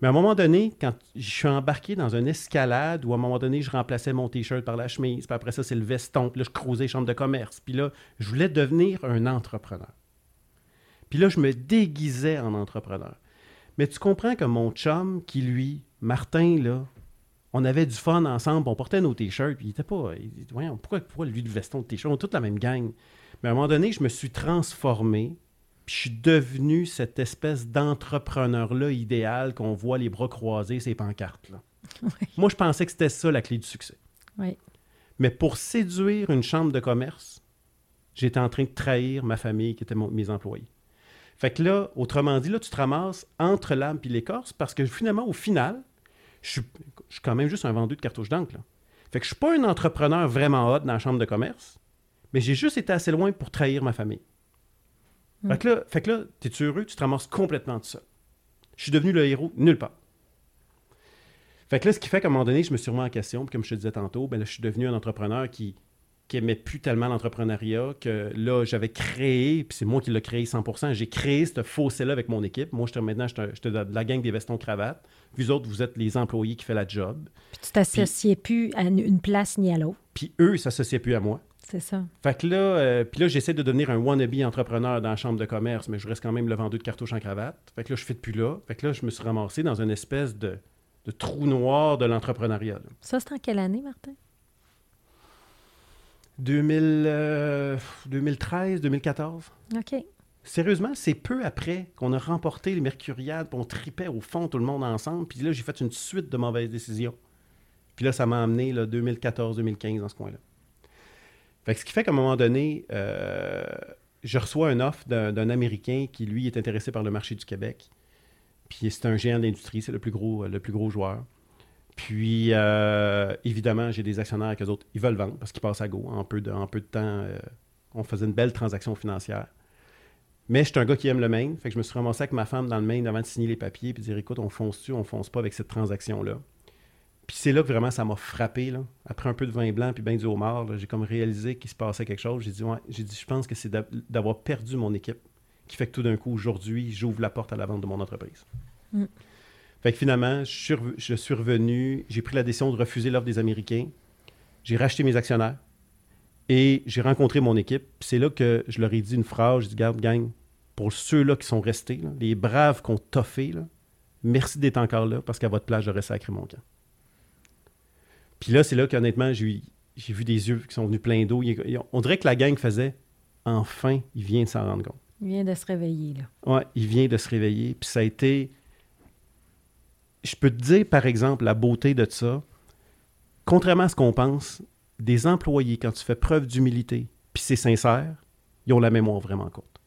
S2: Mais à un moment donné, quand je suis embarqué dans une escalade où à un moment donné, je remplaçais mon T-shirt par la chemise, puis après ça, c'est le veston, puis là, je croisais les chambres de commerce, puis là, je voulais devenir un entrepreneur. Puis là, je me déguisais en entrepreneur. Mais tu comprends que mon chum, qui lui, Martin, là, on avait du fun ensemble, on portait nos t-shirts, puis il était pas. Il dit, Voyons, pourquoi, pourquoi lui le veston de t-shirt? On est toute la même gang. Mais à un moment donné, je me suis transformé, puis je suis devenu cette espèce d'entrepreneur-là idéal qu'on voit les bras croisés, ces pancartes. Là. <laughs>
S1: Oui.
S2: Moi, je pensais que c'était ça la clé du succès.
S1: Oui.
S2: Mais pour séduire une chambre de commerce, j'étais en train de trahir ma famille qui était mon- mes employés. Fait que là, autrement dit, là, tu te ramasses entre l'âme et l'écorce parce que finalement, au final, je suis, je suis quand même juste un vendeur de cartouches d'encre. Fait que je suis pas un entrepreneur vraiment hot dans la chambre de commerce, mais j'ai juste été assez loin pour trahir ma famille.
S1: Mm.
S2: Fait que là, fait que là t'es-tu heureux? Tu te ramasses complètement tout seul. Je suis devenu le héros nulle part. Fait que là, ce qui fait qu'à un moment donné, je me suis remis en question, puis comme je te disais tantôt, ben là, je suis devenu un entrepreneur qui, qui aimait plus tellement l'entrepreneuriat, que là, j'avais créé, puis c'est moi qui l'ai créé 100%, j'ai créé ce fossé-là avec mon équipe. Moi, j'étais maintenant, j'étais de la gang des vestons-cravates. Vous autres, vous êtes les employés qui font la job.
S1: Puis tu t'associais plus à une- place ni à l'autre.
S2: Puis eux, ils s'associaient plus à moi.
S1: C'est ça.
S2: Fait que là, euh, puis là, j'essaie de devenir un wannabe entrepreneur dans la chambre de commerce, mais je reste quand même le vendeur de cartouches en cravate. Fait que là, je fais plus là. Fait que là, je me suis ramassé dans une espèce de, de trou noir de l'entrepreneuriat.
S1: Ça, c'est en quelle année, Martin?
S2: 2000, euh, 2013, 2014.
S1: OK.
S2: Sérieusement, c'est peu après qu'on a remporté les Mercuriades, puis on tripait au fond tout le monde ensemble. Puis là, j'ai fait une suite de mauvaises décisions. Puis là, ça m'a amené là, 2014-2015 dans ce coin-là. Fait que ce qui fait qu'à un moment donné, euh, je reçois un offre d'un Américain qui, lui, est intéressé par le marché du Québec. Puis c'est un géant de l'industrie, c'est le plus gros, le plus gros joueur. Puis, euh, évidemment, j'ai des actionnaires avec autres. Ils veulent vendre parce qu'ils passent à go. En peu de, temps, euh, on faisait une belle transaction financière. Mais je suis un gars qui aime le Maine. Fait que je me suis ramassé avec ma femme dans le Maine avant de signer les papiers puis dire écoute, on fonce-tu, on fonce pas avec cette transaction-là. Puis c'est là que vraiment ça m'a frappé. Après un peu de vin blanc puis bien du homard, j'ai comme réalisé qu'il se passait quelque chose. J'ai dit, ouais, dit, je pense que c'est d'avoir perdu mon équipe qui fait que tout d'un coup, aujourd'hui, j'ouvre la porte à la vente de mon entreprise. Mm. Fait que finalement, je suis, revenu, j'ai pris la décision de refuser l'offre des Américains. J'ai racheté mes actionnaires et j'ai rencontré mon équipe. C'est là que je leur ai dit une phrase. Je dit, garde, gang, pour ceux-là qui sont restés, les braves qu'on t'a fait, merci d'être encore là parce qu'à votre place, j'aurais sacré mon camp. Puis là, c'est là qu'honnêtement, j'ai, j'ai vu des yeux qui sont venus pleins d'eau. On dirait que la gang faisait enfin, il vient de s'en rendre compte.
S1: Il vient de se réveiller, là.
S2: Oui, il vient de se réveiller. Puis ça a été. Je peux te dire, par exemple, la beauté de ça. Contrairement à ce qu'on pense, des employés, quand tu fais preuve d'humilité, puis c'est sincère, ils ont la mémoire vraiment courte.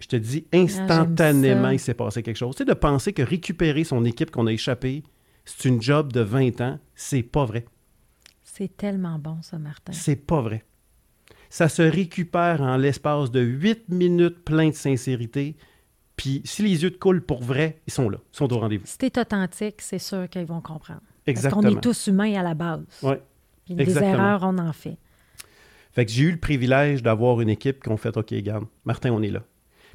S2: Je te dis, ah, instantanément, il s'est passé quelque chose. Tu sais, de penser que récupérer son équipe qu'on a échappé, c'est une job de 20 ans, c'est pas vrai.
S1: C'est tellement bon, ça, Martin.
S2: C'est pas vrai. Ça se récupère en l'espace de 8 minutes plein de sincérité. Puis si les yeux te coulent pour vrai, ils sont là, ils sont au rendez-vous.
S1: Si t'es authentique, c'est sûr qu'ils vont comprendre. Exactement. Parce qu'on est tous humains à la base.
S2: Oui.
S1: Puis des erreurs, on en fait.
S2: Fait que j'ai eu le privilège d'avoir une équipe qui ont fait OK, garde, Martin, on est là.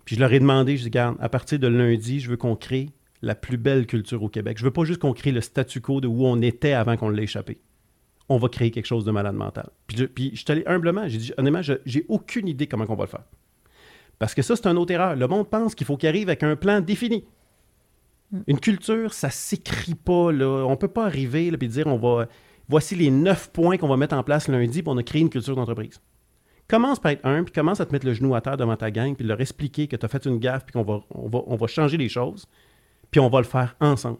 S2: Puis je leur ai demandé, je dis, garde, à partir de lundi, je veux qu'on crée la plus belle culture au Québec. Je veux pas juste qu'on crée le statu quo de où on était avant qu'on l'ait échappé. On va créer quelque chose de malade mental. Puis je, puis je suis allé humblement, j'ai dit, honnêtement, j'ai aucune idée comment on va le faire. Parce que ça, c'est une autre erreur. Le monde pense qu'il faut qu'il arrive avec un plan défini. Mm. Une culture, ça s'écrit pas. Là. On peut pas arriver et dire on va. Voici les neuf points qu'on va mettre en place lundi pour on a créé une culture d'entreprise. Commence par être un, puis commence à te mettre le genou à terre devant ta gang, puis leur expliquer que tu as fait une gaffe, puis qu'on va, va, on va changer les choses puis on va le faire ensemble.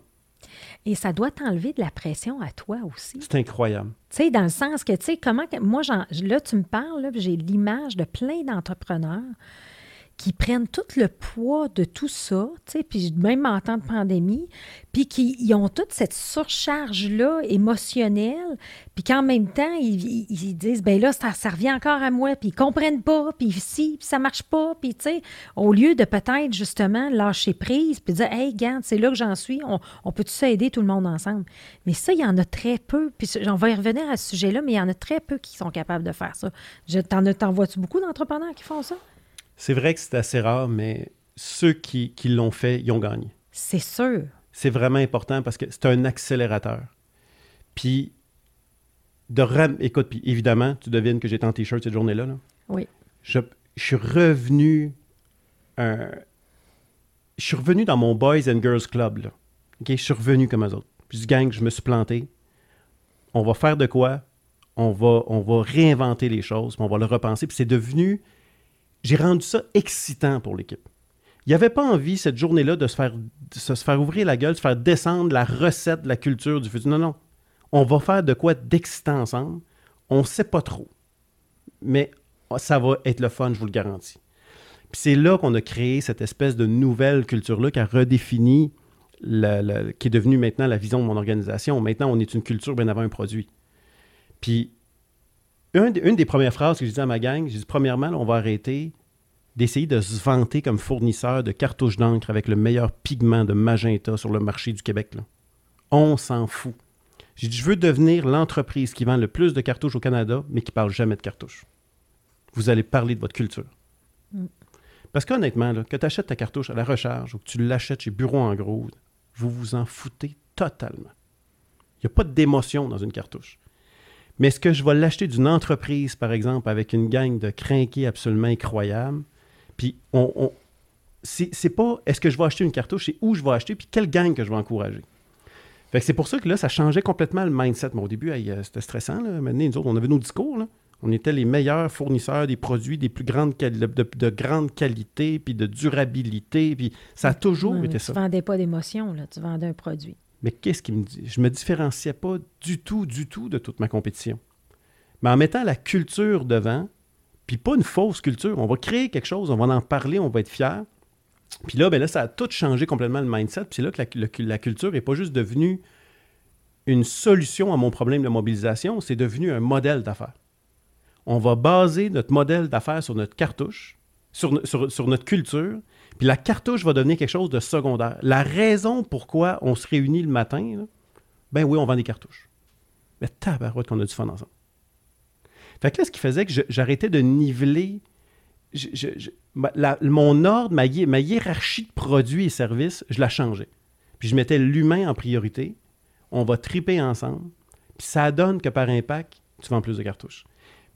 S1: Et ça doit t'enlever de la pression à toi aussi.
S2: C'est incroyable.
S1: Tu sais, dans le sens que, tu sais, comment. Moi, là, tu me parles, j'ai l'image de plein d'entrepreneurs qui prennent tout le poids de tout ça, puis même en temps de pandémie, puis qui ont toute cette surcharge-là émotionnelle, puis qu'en même temps, ils, disent, ben là, ça, revient encore à moi, puis ils comprennent pas, puis si, puis ça marche pas, puis tu sais, au lieu de peut-être justement lâcher prise, puis dire, hey, regarde, c'est là que j'en suis, on, peut tous aider tout le monde ensemble? Mais ça, il y en a très peu, puis on va y revenir à ce sujet-là, mais il y en a très peu qui sont capables de faire ça. T'en vois-tu beaucoup d'entrepreneurs qui font ça?
S2: C'est vrai que c'est assez rare, mais ceux qui, qui l'ont fait, ils ont gagné.
S1: C'est sûr.
S2: C'est vraiment important parce que c'est un accélérateur. Puis, de ram... écoute, puis évidemment, tu devines que j'étais en t-shirt cette journée-là.
S1: Oui.
S2: Je, suis revenu. je suis revenu dans mon Boys and Girls Club. Là. Je suis revenu comme eux autres. Puis, je gang, je me suis planté. On va faire de quoi? On va, on va réinventer les choses, puis on va le repenser. Puis c'est devenu j'ai rendu ça excitant pour l'équipe. Il n'y avait pas envie, cette journée-là, de se faire, se ouvrir la gueule, de faire descendre la recette de la culture du futur. Non, non. On va faire de quoi d'excitant ensemble. On ne sait pas trop. Mais ça va être le fun, je vous le garantis. C'est là qu'on a créé cette espèce de nouvelle culture-là qui a redéfini, la, qui est devenue maintenant la vision de mon organisation. Maintenant, on est une culture bien avant un produit. Puis une, des premières phrases que j'ai dit à ma gang, j'ai dit premièrement, on va arrêter d'essayer de se vanter comme fournisseur de cartouches d'encre avec le meilleur pigment de magenta sur le marché du Québec. On s'en fout. J'ai dit, je veux devenir l'entreprise qui vend le plus de cartouches au Canada, mais qui parle jamais de cartouches. Vous allez parler de votre culture. Mm. Parce qu'honnêtement, que tu achètes ta cartouche à la recharge ou que tu l'achètes chez Bureau en gros, vous vous en foutez totalement. Il n'y a pas d'émotion dans une cartouche. Mais est-ce que je vais l'acheter d'une entreprise, par exemple, avec une gang de crinqués absolument incroyables? Puis, on, on c'est pas est-ce que je vais acheter une cartouche, c'est où je vais acheter, puis quelle gang que je vais encourager? Fait que c'est pour ça que là, ça changeait complètement le mindset. Mais au début, euh, c'était stressant. Là. Maintenant, nous autres, on avait nos discours. Là. On était les meilleurs fournisseurs des produits des plus grandes de, de, grande qualité, puis de durabilité. Puis ça a toujours été ça.
S1: Tu vendais pas d'émotion. Tu vendais un produit.
S2: Mais qu'est-ce qui me dit? Je me différenciais pas du tout, du tout de toute ma compétition. Mais en mettant la culture devant, Puis pas une fausse culture. On va créer quelque chose, on va en parler, on va être fiers. Puis là, ben là, ça a tout changé complètement le mindset. Puis c'est là que la, culture n'est pas juste devenue une solution à mon problème de mobilisation, c'est devenu un modèle d'affaires. On va baser notre modèle d'affaires sur notre cartouche, sur, notre culture, puis la cartouche va devenir quelque chose de secondaire. La raison pourquoi on se réunit le matin, ben oui, on vend des cartouches. Mais tabarouette qu'on a du fun ensemble. Fait que là, ce qui faisait que j'arrêtais de niveler mon ordre, ma, hiérarchie de produits et services, je la changeais. Puis je mettais l'humain en priorité. On va triper ensemble. Puis ça donne que par impact, tu vends plus de cartouches.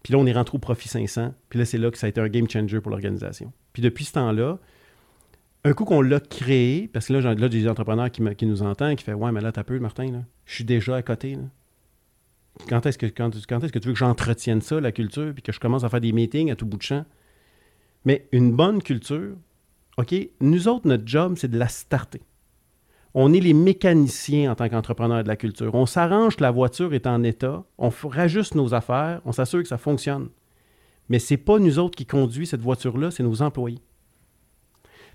S2: Puis là, on est rentré au profit 500. Puis là, c'est là que ça a été un game changer pour l'organisation. Puis depuis ce temps-là, un coup qu'on l'a créé, parce que là, j'ai des entrepreneurs qui, nous entendent, qui font Ouais, mais là, t'as peu, Martin, là. je suis déjà à côté. Quand est-ce que, quand, que tu veux que j'entretienne ça, la culture, puis que je commence à faire des meetings à tout bout de champ? Mais une bonne culture, OK, nous autres, notre job, c'est de la starter. On est les mécaniciens en tant qu'entrepreneurs de la culture. On s'arrange que la voiture est en état, on rajuste nos affaires, on s'assure que ça fonctionne. Mais ce n'est pas nous autres qui conduisent cette voiture-là, c'est nos employés.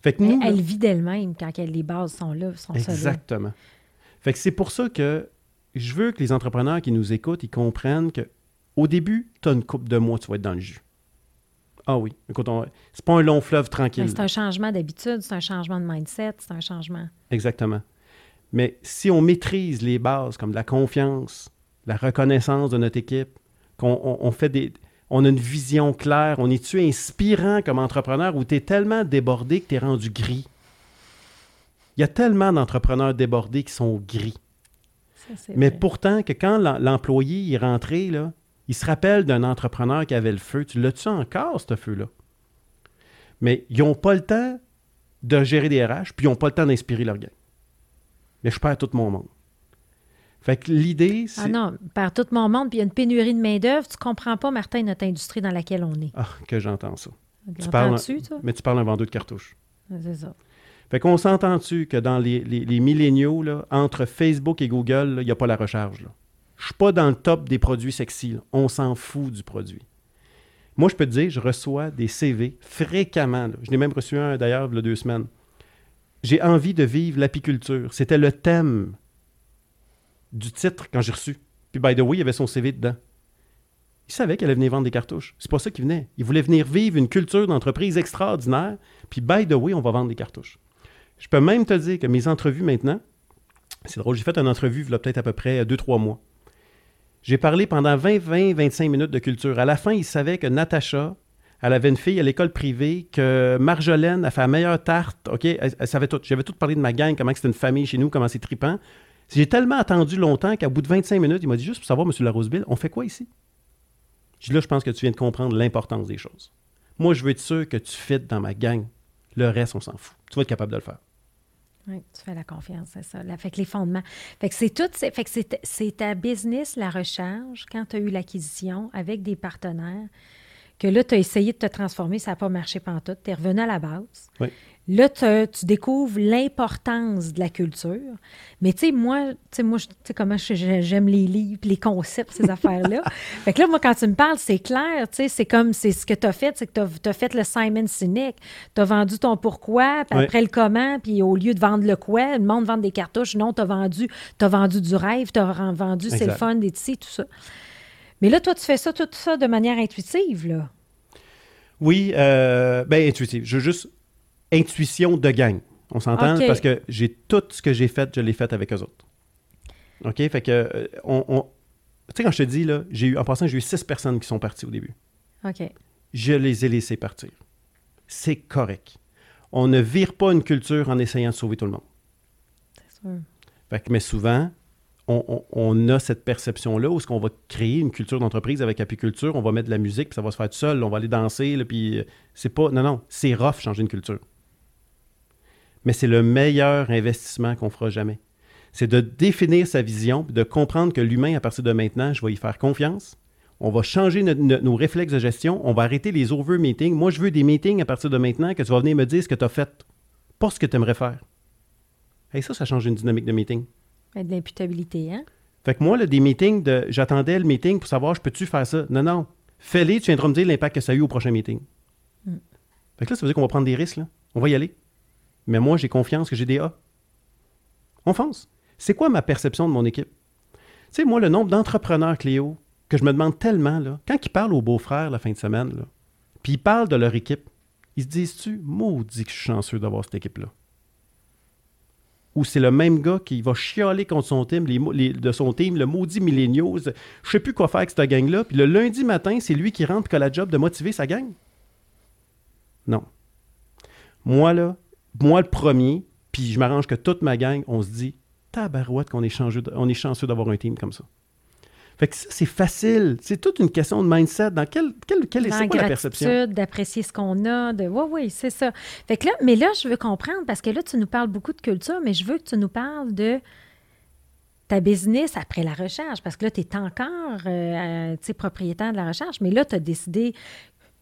S1: Fait que nous, elle, vit d'elle-même quand les bases sont là, sont
S2: Exactement. Fait que c'est pour ça que je veux que les entrepreneurs qui nous écoutent, ils comprennent que au début, tu as une coupe de mois, tu vas être dans le jus. Ah oui. Écoute, c'est pas un long fleuve tranquille.
S1: C'est un changement d'habitude, c'est un changement de mindset, c'est un changement.
S2: Exactement. Mais si on maîtrise les bases comme la confiance, la reconnaissance de notre équipe, qu'on fait des. On a une vision claire, on est-tu inspirant comme entrepreneur ou tu es tellement débordé que tu es rendu gris? Il y a tellement d'entrepreneurs débordés qui sont gris. Mais pourtant, que quand l'employé est rentré, là, il se rappelle d'un entrepreneur qui avait le feu. Tu l'as-tu encore, ce feu-là? Mais ils n'ont pas le temps de gérer des RH, puis ils n'ont pas le temps d'inspirer leur gang. Mais je perds tout mon monde. Fait que l'idée, c'est.
S1: Ah non, perds tout mon monde, puis il y a une pénurie de main-d'œuvre. Tu comprends pas, Martin, notre industrie dans laquelle on est.
S2: Ah, que j'entends ça. Tu parles, toi? Mais tu parles d'un vendeur de cartouches. C'est ça. Fait qu'on s'entend-tu que dans les, les, milléniaux, là, entre Facebook et Google, il n'y a pas la recharge. Je ne suis pas dans le top des produits sexy. On s'en fout du produit. Moi, je peux te dire, je reçois des CV fréquemment. Je n'ai même reçu un d'ailleurs il y a deux semaines. J'ai envie de vivre l'apiculture. C'était le thème du titre quand j'ai reçu. Puis, by the way, il y avait son CV dedans. Il savait qu'elle allait venir vendre des cartouches. C'est pas ça qu'il venait. Il voulait venir vivre une culture d'entreprise extraordinaire. Puis, by the way, on va vendre des cartouches. Je peux même te dire que mes entrevues maintenant, c'est drôle, j'ai fait une entrevue il y a peut-être à peu près deux, trois mois. J'ai parlé pendant 20, 20, 25 minutes de culture. À la fin, il savait que Natacha, elle avait une fille à l'école privée, que Marjolaine a fait la meilleure tarte. OK, elle, savait tout. J'avais tout parlé de ma gang, comment c'était une famille chez nous, comment c'est tripant. J'ai tellement attendu longtemps qu'à bout de 25 minutes, il m'a dit juste pour savoir, M. Laroseville, on fait quoi ici? J'ai dit là, je pense que tu viens de comprendre l'importance des choses. Moi, je veux être sûr que tu fites dans ma gang. Le reste, on s'en fout. Tu vas être capable de le faire.
S1: Oui, tu fais la confiance, c'est ça. fait que les fondements. Fait que c'est tout. Fait que c'est ta business, la recharge, quand tu as eu l'acquisition avec des partenaires, que là, tu as essayé de te transformer, ça n'a pas marché pantoute. Tu es revenu à la base.
S2: Oui.
S1: Là, tu découvres l'importance de la culture. Mais tu sais, moi, tu sais, moi, sais comment j'aime les livres, les concepts, ces affaires-là. <laughs> fait que là, moi, quand tu me parles, c'est clair, tu sais, c'est comme, c'est ce que tu as fait, c'est que tu as, fait le Simon Sinek. Tu as vendu ton pourquoi, puis après le comment, puis au lieu de vendre le quoi, le monde vend des cartouches. Non, tu as vendu, as vendu du rêve, tu as vendu c'est le fun, des tout ça. Mais là, toi, tu fais ça, tout ça de manière intuitive, là.
S2: Oui, euh, ben intuitive. Je veux juste intuition de gang. On s'entend? Parce que j'ai tout ce que j'ai fait, je l'ai fait avec eux autres. OK? Fait que, euh, on, tu sais, quand je te dis, là, j'ai eu, en passant, j'ai eu six personnes qui sont parties au début.
S1: OK.
S2: Je les ai laissées partir. C'est correct. On ne vire pas une culture en essayant de sauver tout le monde.
S1: C'est sûr.
S2: Fait que, mais souvent, on, a cette perception-là où est-ce qu'on va créer une culture d'entreprise avec apiculture, on va mettre de la musique, puis ça va se faire tout seul, on va aller danser, là, puis euh, c'est pas... Non, non, c'est rough changer une culture mais c'est le meilleur investissement qu'on fera jamais. C'est de définir sa vision, de comprendre que l'humain, à partir de maintenant, je vais y faire confiance. On va changer nos réflexes de gestion. On va arrêter les over meetings. Moi, je veux des meetings à partir de maintenant que tu vas venir me dire ce que tu as fait, pas ce que tu aimerais faire. Et ça, ça change une dynamique de meeting.
S1: De l'imputabilité, hein?
S2: Fait que moi, là, des meetings, de, j'attendais le meeting pour savoir, je peux-tu faire ça? Non, non. Fais-les, tu viendras me dire l'impact que ça a eu au prochain meeting.
S1: Mm.
S2: Fait que là, ça veut dire qu'on va prendre des risques. Là. On va y aller. Mais moi, j'ai confiance que j'ai des A. On fonce. C'est quoi ma perception de mon équipe? Tu sais, moi, le nombre d'entrepreneurs, Cléo, que je me demande tellement, quand ils parlent aux beaux-frères la fin de semaine, puis ils parlent de leur équipe, ils se disent-tu, maudit que je suis chanceux d'avoir cette équipe-là? Ou c'est le même gars qui va chialer contre son team, le maudit milléniaux, je sais plus quoi faire avec cette gang-là, puis le lundi matin, c'est lui qui rentre a la job de motiver sa gang? Non. Moi, là, moi le premier, puis je m'arrange que toute ma gang, on se dit, tabarouette qu'on est, chanceux on est chanceux d'avoir un team comme ça. Fait que ça, c'est facile. C'est toute une question de mindset. Dans quelle, est, quoi la perception?
S1: d'apprécier ce qu'on a, de oui, oui, c'est ça. Fait que là, mais là, je veux comprendre, parce que là, tu nous parles beaucoup de culture, mais je veux que tu nous parles de ta business après la recherche, parce que là, tu es encore euh, tu sais, propriétaire de la recherche, mais là, tu as décidé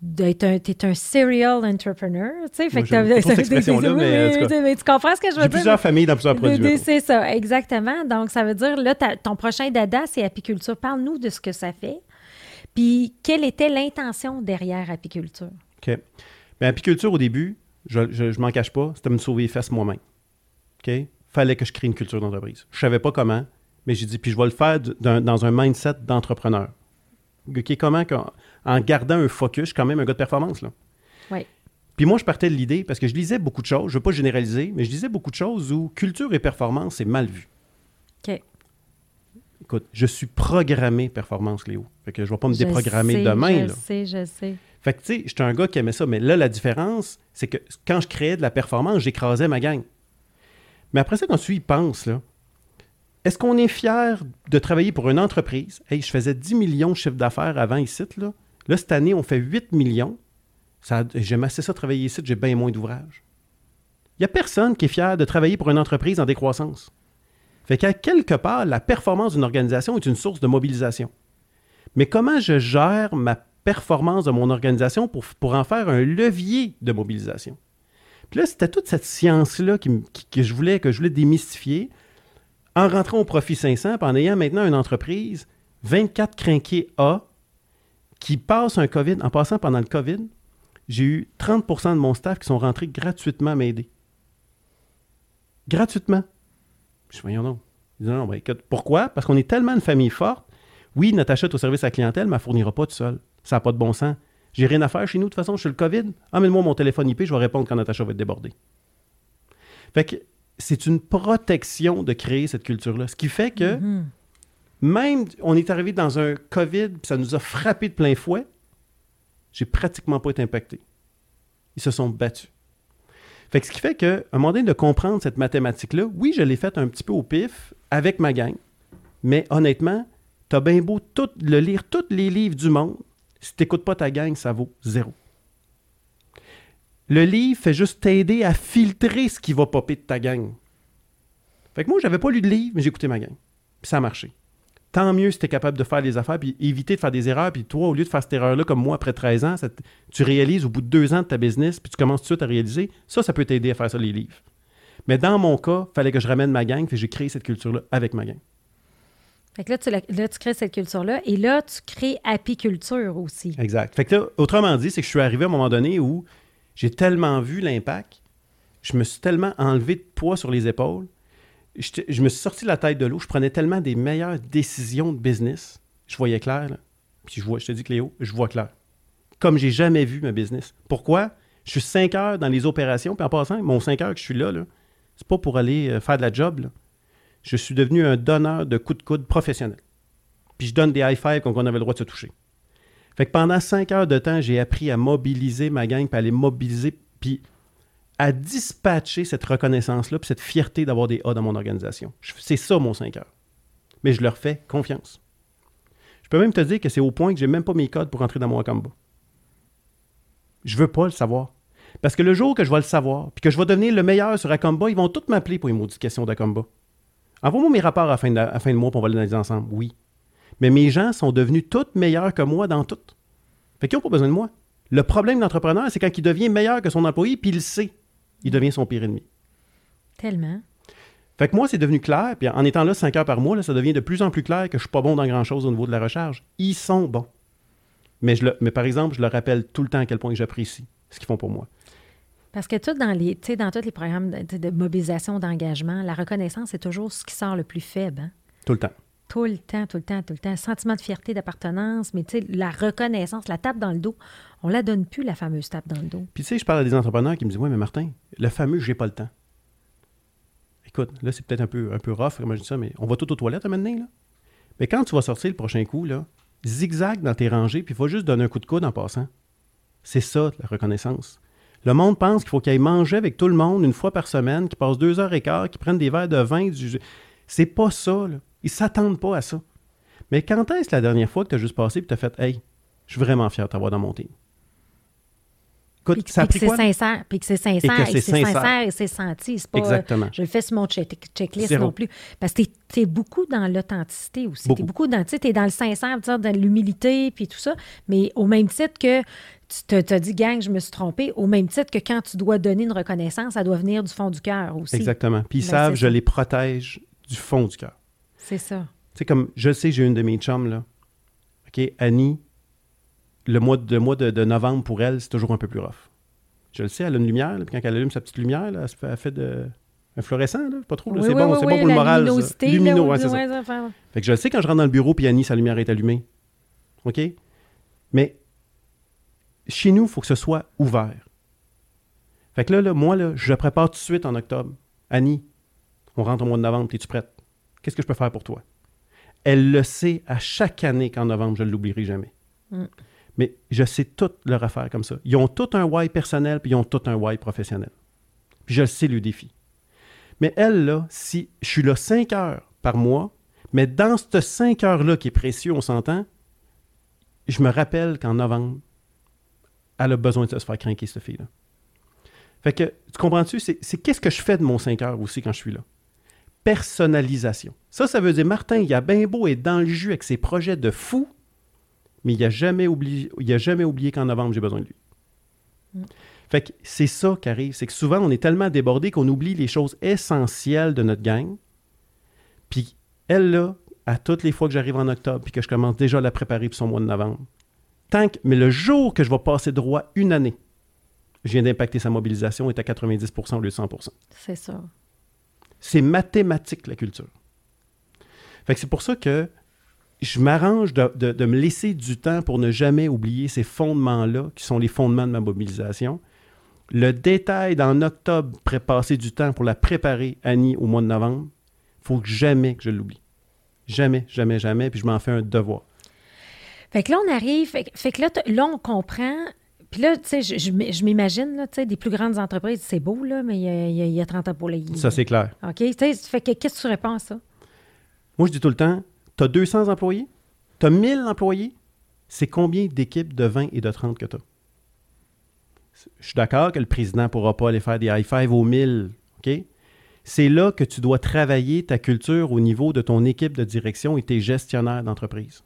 S1: d'être un, t'es un serial entrepreneur, tu sais, fait
S2: Moi,
S1: que <laughs>
S2: cette expression-là, mais
S1: oui, mais tu comprends ce que je veux dire?
S2: plusieurs familles dans plusieurs produits.
S1: C'est ça, exactement. Donc, ça veut dire, là, ton prochain dada, c'est apiculture. Parle-nous de ce que ça fait. Puis, quelle était l'intention derrière apiculture?
S2: OK. Mais apiculture, au début, je ne m'en cache pas, c'était me sauver les fesses moi-même. OK? Fallait que je crée une culture d'entreprise. Je savais pas comment, mais j'ai dit, puis je vais le faire d'un- dans un mindset d'entrepreneur. OK? Comment, qu'en- en gardant un focus, je suis quand même un gars de performance, là.
S1: Oui.
S2: Puis moi, je partais de l'idée, parce que je lisais beaucoup de choses, je ne veux pas généraliser, mais je lisais beaucoup de choses où culture et performance, c'est mal vu.
S1: OK.
S2: Écoute, je suis programmé performance, Léo. Fait que je ne vais pas me
S1: Je
S2: déprogrammer
S1: sais,
S2: demain,
S1: Je
S2: là.
S1: sais, je sais.
S2: Fait que, tu sais, j'étais un gars qui aimait ça. Mais là, la différence, c'est que quand je créais de la performance, j'écrasais ma gang. Mais après ça, quand tu y penses, là, est-ce qu'on est fier de travailler pour une entreprise? Hey, je faisais 10 millions de chiffre d'affaires avant ici, là. Là, cette année, on fait 8 millions. J'aime assez ça travailler ici, j'ai bien moins d'ouvrages. Il n'y a personne qui est fier de travailler pour une entreprise en décroissance. Fait qu'à quelque part, la performance d'une organisation est une source de mobilisation. Mais comment je gère ma performance de mon organisation pour, pour en faire un levier de mobilisation? Puis là, c'était toute cette science-là que, je voulais, que je voulais démystifier en rentrant au profit 500, puis en ayant maintenant une entreprise 24 crinqués A qui passe un COVID. En passant pendant le COVID, j'ai eu 30% de mon staff qui sont rentrés gratuitement m'aider. Gratuitement. Je dis, voyons non. Il dit, non, ben, écoute, pourquoi? Parce qu'on est tellement une famille forte. Oui, Natacha est au service à la clientèle, mais elle ne fournira pas tout seul. Ça n'a pas de bon sens. J'ai rien à faire chez nous, de toute façon, je suis le COVID. Amène-moi mon téléphone IP, je vais répondre quand Natacha va être débordée. Fait que c'est une protection de créer cette culture-là. Ce qui fait que
S1: Mhm.
S2: Même, on est arrivé dans un COVID, puis ça nous a frappé de plein fouet, j'ai pratiquement pas été impacté. Ils se sont battus. Fait que ce qui fait qu'à un moment donné, de comprendre cette mathématique-là, oui, je l'ai faite un petit peu au pif avec ma gang, mais honnêtement, t'as bien beau le lire tous les livres du monde, si t'écoutes pas ta gang, ça vaut zéro. Le livre fait juste t'aider à filtrer ce qui va popper de ta gang. Fait que moi, j'avais pas lu de livre, mais j'ai écouté ma gang. Ça a marché. Tant mieux si tu es capable de faire les affaires, puis éviter de faire des erreurs. Puis toi, au lieu de faire cette erreur-là, comme moi, après 13 ans, ça te- tu réalises au bout de deux ans de ta business, puis tu commences tout de suite à réaliser. Ça, ça peut t'aider à faire ça, les livres. Mais dans mon cas, il fallait que je ramène ma gang, puis j'ai créé cette culture-là avec ma gang.
S1: Fait que là tu, la- là, tu crées cette culture-là et là, tu crées apiculture aussi.
S2: Exact. Fait que là, autrement dit, c'est que je suis arrivé à un moment donné où j'ai tellement vu l'impact, je me suis tellement enlevé de poids sur les épaules, je me suis sorti de la tête de l'eau, je prenais tellement des meilleures décisions de business, je voyais clair. Puis je te dis, Cléo, je vois clair. Comme j'ai jamais vu ma business. Pourquoi? Je suis 5 heures dans les opérations, puis en passant, mon 5 heures que je suis là, c'est pas pour aller euh, faire de la job. Je suis devenu un donneur de coups de coude professionnel. Puis je donne des high five quand on avait le droit de se toucher. Fait que pendant cinq heures de temps, j'ai appris à mobiliser ma gang, puis à les mobiliser, puis à dispatcher cette reconnaissance-là, puis cette fierté d'avoir des A dans mon organisation. C'est ça mon 5 heures. Mais je leur fais confiance. Je peux même te dire que c'est au point que j'ai même pas mes codes pour entrer dans mon Acamba. Je veux pas le savoir. Parce que le jour que je vais le savoir, puis que je vais devenir le meilleur sur Acamba, ils vont tous m'appeler pour les maudites questions d'Acamba. Envoie-moi mes rapports à la fin de, mois, puis on va l'analyser ensemble. Oui. Mais mes gens sont devenus tous meilleurs que moi dans tout. Fait qu'ils n'ont pas besoin de moi. Le problème de l'entrepreneur, c'est quand il devient meilleur que son employé, puis il le sait. Il devient son pire ennemi.
S1: Tellement.
S2: Fait que moi, c'est devenu clair, puis en étant là 5 heures par mois, là, ça devient de plus en plus clair que je suis pas bon dans grand-chose au niveau de la recharge. Ils sont bons. Mais, je le, mais par exemple, je leur rappelle tout le temps à quel point j'apprécie ce qu'ils font pour moi.
S1: Parce que tout dans les, dans tous les programmes de, de mobilisation, d'engagement, la reconnaissance est toujours ce qui sort le plus faible. Hein?
S2: Tout le temps.
S1: Tout le temps, tout le temps, tout le temps. Sentiment de fierté, d'appartenance, mais tu sais, la reconnaissance, la tape dans le dos, on la donne plus, la fameuse tape dans le dos.
S2: Puis tu sais, je parle à des entrepreneurs qui me disent Oui, mais Martin, le fameux j'ai pas le temps. Écoute, là, c'est peut-être un peu, un peu rough, comme je dis ça, mais on va tout aux toilettes maintenant, là. Mais quand tu vas sortir le prochain coup, là, zigzag dans tes rangées, puis il faut juste donner un coup de coude en passant. C'est ça, la reconnaissance. Le monde pense qu'il faut qu'il aille manger avec tout le monde une fois par semaine, qu'il passe deux heures et quart, qu'il prenne des verres de vin. Du... C'est pas ça, là. Ils s'attendent pas à ça. Mais quand est-ce la dernière fois que tu as juste passé et tu as fait Hey, je suis vraiment fier de t'avoir dans mon team? Écoute,
S1: Puis, que-
S2: ça
S1: puis que c'est
S2: quoi?
S1: sincère, puis que c'est sincère,
S2: que
S1: et
S2: c'est
S1: c'est
S2: sincère.
S1: sincère et c'est senti. C'est pas, euh,
S2: Exactement.
S1: je le fais sur mon check- checklist
S2: Zéro.
S1: non plus. Parce que tu es beaucoup dans l'authenticité aussi. Tu
S2: Beaucoup.
S1: es beaucoup dans, t'es dans le sincère, dans l'humilité, puis tout ça. Mais au même titre que tu te- t'as dit, gang, je me suis trompé, au même titre que quand tu dois donner une reconnaissance, ça doit venir du fond du cœur aussi.
S2: Exactement. Puis ils
S1: Ben,
S2: savent, je les protège du fond du cœur.
S1: C'est ça.
S2: Tu sais, comme je sais, j'ai une de mes chums, là. OK, Annie, le mois, de, le mois de, de novembre pour elle, c'est toujours un peu plus rough. Je le sais, elle a une lumière, là, puis quand elle allume sa petite lumière, là, elle, fait, elle fait de, un fluorescent, là, pas trop.
S1: Oui,
S2: c'est
S1: oui,
S2: bon,
S1: oui,
S2: c'est bon pour le moral. ça.
S1: là, oui,
S2: ouais, c'est ça.
S1: ouais, ça fait-
S2: Fait que je le sais quand je rentre dans le bureau, puis Annie, sa lumière est allumée. OK? Mais chez nous, il faut que ce soit ouvert. Fait que là, là, moi, là, je prépare tout de suite en octobre. Annie, on rentre au mois de novembre, es-tu prête? Qu'est-ce que je peux faire pour toi? Elle le sait à chaque année qu'en novembre, je ne l'oublierai jamais.
S1: Mm.
S2: Mais je sais toutes leur affaire comme ça. Ils ont tout un why personnel, puis ils ont tout un why professionnel. Puis je le sais, le défi. Mais elle, là, si je suis là 5 heures par mois, mais dans ces 5 heures-là qui est précieux, on s'entend, je me rappelle qu'en novembre, elle a besoin de se faire craquer, cette fille-là. Fait que, tu comprends-tu? C'est c'est qu'est-ce que je fais de mon 5 heures aussi quand je suis là? Personnalisation. Ça, ça veut dire, Martin, il a bien beau être dans le jus avec ses projets de fou, mais il n'a jamais oublié, il a jamais oublié qu'en novembre, j'ai besoin de lui.
S1: Mm.
S2: Fait que c'est ça qui arrive. C'est que souvent, on est tellement débordé qu'on oublie les choses essentielles de notre gang. Puis elle, là, à toutes les fois que j'arrive en octobre, puis que je commence déjà à la préparer pour son mois de novembre, tant que, mais le jour que je vais passer droit une année, je viens d'impacter sa mobilisation, est à 90 au lieu de 100%
S1: C'est ça.
S2: C'est mathématique, la culture. Fait que c'est pour ça que je m'arrange de, me laisser du temps pour ne jamais oublier ces fondements-là, qui sont les fondements de ma mobilisation. Le détail d'en octobre, passer du temps pour la préparer, Annie, au mois de novembre, faut que jamais que je l'oublie. Jamais, jamais, jamais, puis je m'en fais un devoir.
S1: Fait que là, on arrive, fait, que- là, on comprend. Puis là, tu sais, je, m'imagine, là, tu sais, des plus grandes entreprises, c'est beau, là, mais il y a, il y a- il y a 30 ans pour les.
S2: Ça, c'est clair.
S1: OK? Tu sais, fait que qu'est-ce que tu réponds à ça?
S2: Moi, je dis tout le temps, tu as 200 employés, tu as 1000 employés, c'est combien d'équipes de 20 et de 30 que tu as? Je suis d'accord que le président ne pourra pas aller faire des high five aux 1000, OK? C'est là que tu dois travailler ta culture au niveau de ton équipe de direction et tes gestionnaires d'entreprise.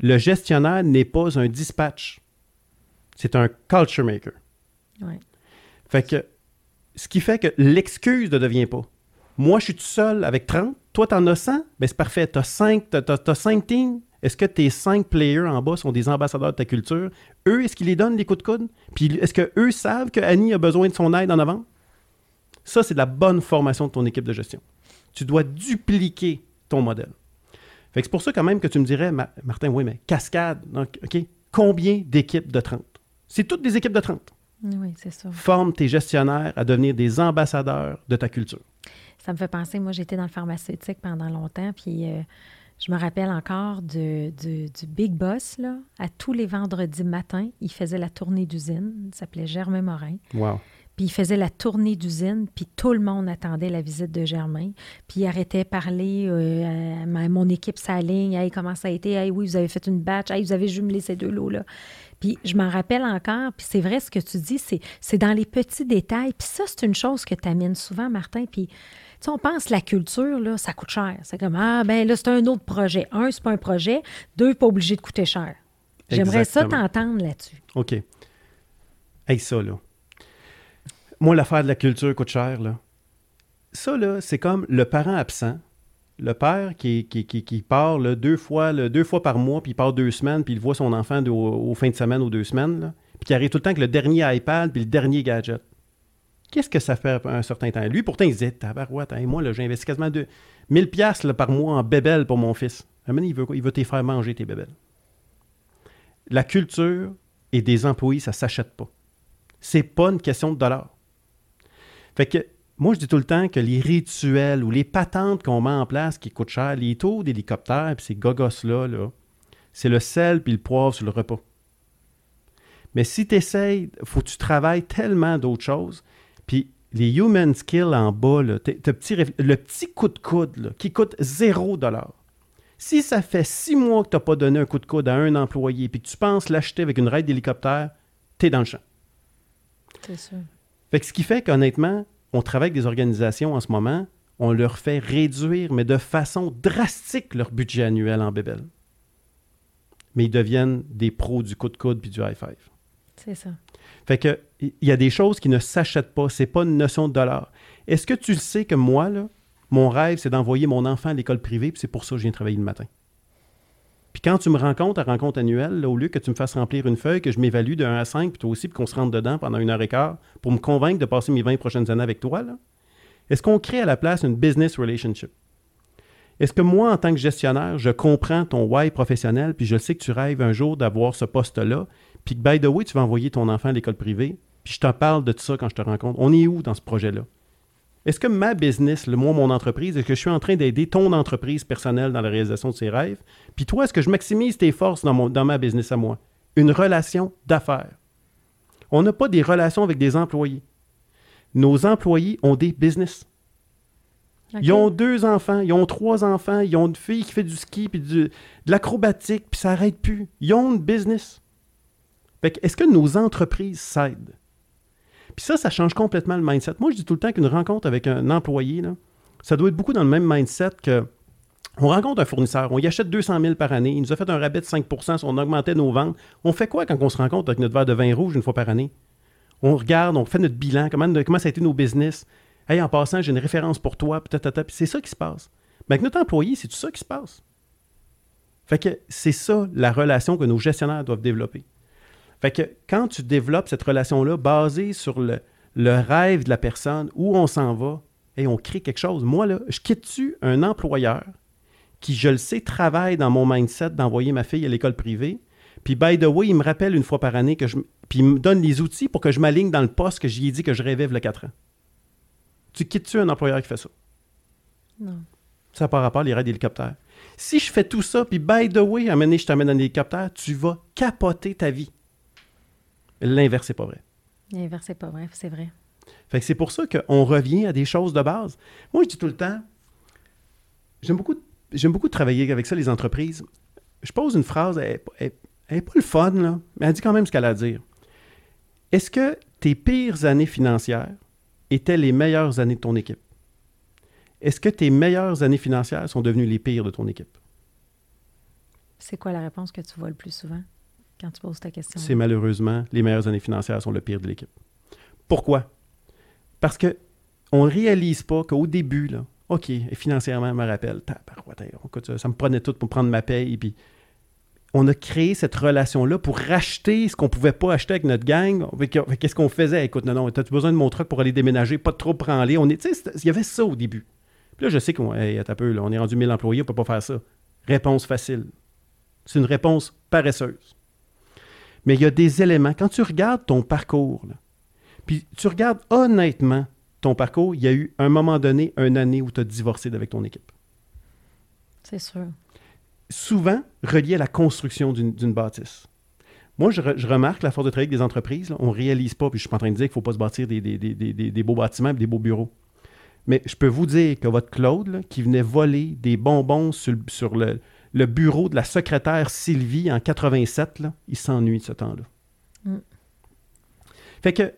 S2: Le gestionnaire n'est pas un dispatch, c'est un culture maker.
S1: Ouais.
S2: Fait que, ce qui fait que l'excuse ne devient pas. Moi, je suis tout seul avec 30. Toi, t'en as 100. Ben, c'est parfait. T'as 5, t'as, t'as- t'as cinq teams. Est-ce que tes 5 players en bas sont des ambassadeurs de ta culture? Eux, est-ce qu'ils les donnent les coups de coude? Puis est-ce qu'eux savent que Annie a besoin de son aide en avant? Ça, c'est de la bonne formation de ton équipe de gestion. Tu dois dupliquer ton modèle. Fait que c'est pour ça quand même que tu me dirais, Ma- Martin, oui, mais cascade, donc, OK, combien d'équipes de 30? C'est toutes des équipes de 30
S1: Oui, c'est ça.
S2: forme tes gestionnaires à devenir des ambassadeurs de ta culture.
S1: Ça me fait penser, moi, j'étais dans le pharmaceutique pendant longtemps, puis euh, je me rappelle encore de- du, du Big Boss, là. À tous les vendredis matins, il faisait la tournée d'usine. Il s'appelait Germain Morin.
S2: Wow.
S1: Puis il faisait la tournée d'usine, puis tout le monde attendait la visite de Germain. Puis il arrêtait de parler euh, à mon équipe, sa ligne. Hey, comment ça a été? Hey, oui, vous avez fait une batch. Hey, vous avez jumelé ces deux lots-là. Puis je m'en rappelle encore. Puis c'est vrai ce que tu dis, c'est, c'est dans les petits détails. Puis ça, c'est une chose que tu amènes souvent, Martin. Puis tu sais, on pense la culture, là, ça coûte cher. C'est comme, ah, ben là, c'est un autre projet. Un, c'est pas un projet. Deux, pas obligé de coûter cher. J'aimerais ça t'entendre là-dessus.
S2: OK. Hey, ça, là. Moi, l'affaire de la culture coûte cher, là. Ça, là, c'est comme le parent absent. Le père qui, qui, qui, part deux, fois, par mois, puis il part deux semaines, puis il voit son enfant de- au, au fin de semaine ou deux semaines, puis qui arrive tout le temps avec le dernier iPad puis le dernier gadget. Qu'est-ce que ça fait un certain temps? Lui, pourtant, il disait, tabarouette, hein, moi, investi quasiment de 1000 pièces par mois en bébelle pour mon fils. Donné, il veut, quoi? il veut te faire manger tes bébelles. La culture et des employés, ça ne s'achète pas. C'est pas une question de dollars. Fait que moi, je dis tout le temps que les rituels ou les patentes qu'on met en place qui coûtent cher, les tours d'hélicoptère puis ces gogos-là, là, c'est le sel puis le poivre sur le repas. Mais si tu essayes, faut que tu travailles tellement d'autres choses. Puis les human skills en bas, là, petit le petit coup de coude là, qui coûte zéro dollar. Si ça fait six mois que tu n'as pas donné un coup de coude à un employé puis que tu penses l'acheter avec une raide d'hélicoptère, tu es dans le champ.
S1: C'est sûr.
S2: Fait que ce qui fait qu'honnêtement, on travaille avec des organisations en ce moment, on leur fait réduire, mais de façon drastique, leur budget annuel en bébelle. Mais ils deviennent des pros du coup de coude puis du high five.
S1: C'est ça.
S2: Fait que il y a des choses qui ne s'achètent pas. C'est pas une notion de dollar. Est-ce que tu le sais que moi, là, mon rêve, c'est d'envoyer mon enfant à l'école privée, puis c'est pour ça que je viens travailler le matin? Puis quand tu me rencontres à rencontre annuelle, au lieu que tu me fasses remplir une feuille, que je m'évalue de 1 à 5, puis toi aussi, puis qu'on se rentre dedans pendant une heure et quart, pour me convaincre de passer mes 20 prochaines années avec toi, est-ce qu'on crée à la place une business relationship? Est-ce que moi, en tant que gestionnaire, je comprends ton why professionnel, puis je sais que tu rêves un jour d'avoir ce poste-là, puis que, by the way, tu vas envoyer ton enfant à l'école privée, puis je te parle de tout ça quand je te rencontre. On est où dans ce projet-là? Est-ce que ma business, le, moi, mon entreprise, est-ce que je suis en train d'aider ton entreprise personnelle dans la réalisation de ses rêves? Puis toi, est-ce que je maximise tes forces dans, mon, dans ma business à moi? Une relation d'affaires. On n'a pas des relations avec des employés. Nos employés ont des business. Ils ont deux enfants, ils ont trois enfants, ils ont une fille qui fait du ski, puis du- de l'acrobatique, puis ça n'arrête plus. Ils ont une business. Fait que, est-ce que nos entreprises s'aident? Puis ça, ça change complètement le mindset. Moi, je dis tout le temps qu'une rencontre avec un employé, ça doit être beaucoup dans le même mindset que on rencontre un fournisseur, on y achète 200 000 par année, il nous a fait un rabais de 5% si on augmentait nos ventes. On fait quoi quand on se rencontre avec notre verre de vin rouge une fois par année? On regarde, on fait notre bilan, comment, comment ça a été nos business. Hey, en passant, j'ai une référence pour toi, puis c'est ça qui se passe. Mais avec notre employé, c'est tout ça qui se passe. Fait que c'est ça la relation que nos gestionnaires doivent développer. Fait que quand tu développes cette relation-là basée sur le, le rêve de la personne, où on s'en va, et on crée quelque chose. Moi, là, je quitte-tu un employeur qui, je le sais, travaille dans mon mindset d'envoyer ma fille à l'école privée, puis by the way, il me rappelle une fois par année que je... Puis il me donne les outils pour que je m'aligne dans le poste que j'y ai dit que je rêvais a 4 ans. Tu quittes-tu un employeur qui fait ça?
S1: Non.
S2: Ça n'a pas rapport à les raids d'hélicoptère. Si je fais tout ça, puis by the way, à un moment donné, je t'amène dans l'hélicoptère, tu vas capoter ta vie. L'inverse, c'est pas vrai.
S1: L'inverse, c'est pas vrai, c'est vrai.
S2: Fait que c'est pour ça qu'on revient à des choses de base. Moi, je dis tout le temps, j'aime beaucoup, j'aime beaucoup travailler avec ça, les entreprises. Je pose une phrase, elle n'est pas le fun, là, mais elle dit quand même ce qu'elle a à dire. Est-ce que tes pires années financières étaient les meilleures années de ton équipe? Est-ce que tes meilleures années financières sont devenues les pires de ton équipe?
S1: C'est quoi la réponse que tu vois le plus souvent? Quand tu poses ta question?
S2: C'est malheureusement les meilleures années financières sont le pire de l'équipe. Pourquoi? Parce que on ne réalise pas qu'au début, là, OK, financièrement, je me rappelle, ça, me prenait tout pour prendre ma paye, puis on a créé cette relation-là pour racheter ce qu'on pouvait pas acheter avec notre gang. Qu'est-ce qu'on faisait? Écoute, non, non, as-tu besoin de mon truck pour aller déménager? Pas trop c'était- il y avait ça au début. Puis là, je sais qu'on hey, on est rendu 1000 employés, on peut pas faire ça. Réponse facile. C'est une réponse paresseuse. Mais il y a des éléments. Quand tu regardes ton parcours, là, puis tu regardes honnêtement ton parcours, il y a eu un moment donné, une année où tu as divorcé avec ton équipe.
S1: C'est sûr.
S2: Souvent relié à la construction d'une bâtisse. Moi, je, re- je remarque la force de travail des entreprises, là, on ne réalise pas, puis je suis pas en train de dire qu'il ne faut pas se bâtir des, des- des- des- des- des beaux bâtiments et des beaux bureaux. Mais je peux vous dire que votre Claude, là, qui venait voler des bonbons sur le, le bureau de la secrétaire Sylvie en 87, là, il s'ennuie de ce temps-là.
S1: Mm.
S2: Fait que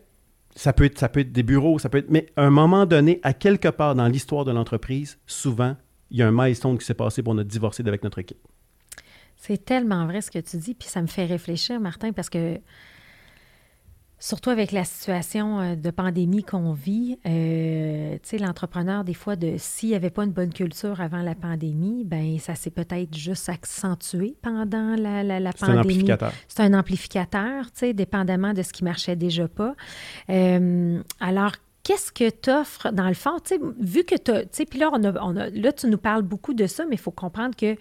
S2: ça peut, être, ça peut être des bureaux, ça peut être. Mais à un moment donné, à quelque part dans l'histoire de l'entreprise, souvent, il y a un milestone qui s'est passé pour on a divorcé avec notre équipe.
S1: C'est tellement vrai ce que tu dis, puis ça me fait réfléchir, Martin, parce que Surtout avec la situation euh, de pandémie qu'on vit, euh, tu sais, l'entrepreneur, des fois, de s'il n'y avait pas une bonne culture avant la pandémie, ben ça s'est peut-être juste accentué pendant la, la, la pandémie.
S2: C'est un amplificateur.
S1: C'est un amplificateur, tu sais, dépendamment de ce qui marchait déjà pas. Euh, alors, qu'est-ce que tu offres dans le fond? Tu sais, vu que tu sais, puis là, on a, on a, là, tu nous parles beaucoup de ça, mais il faut comprendre que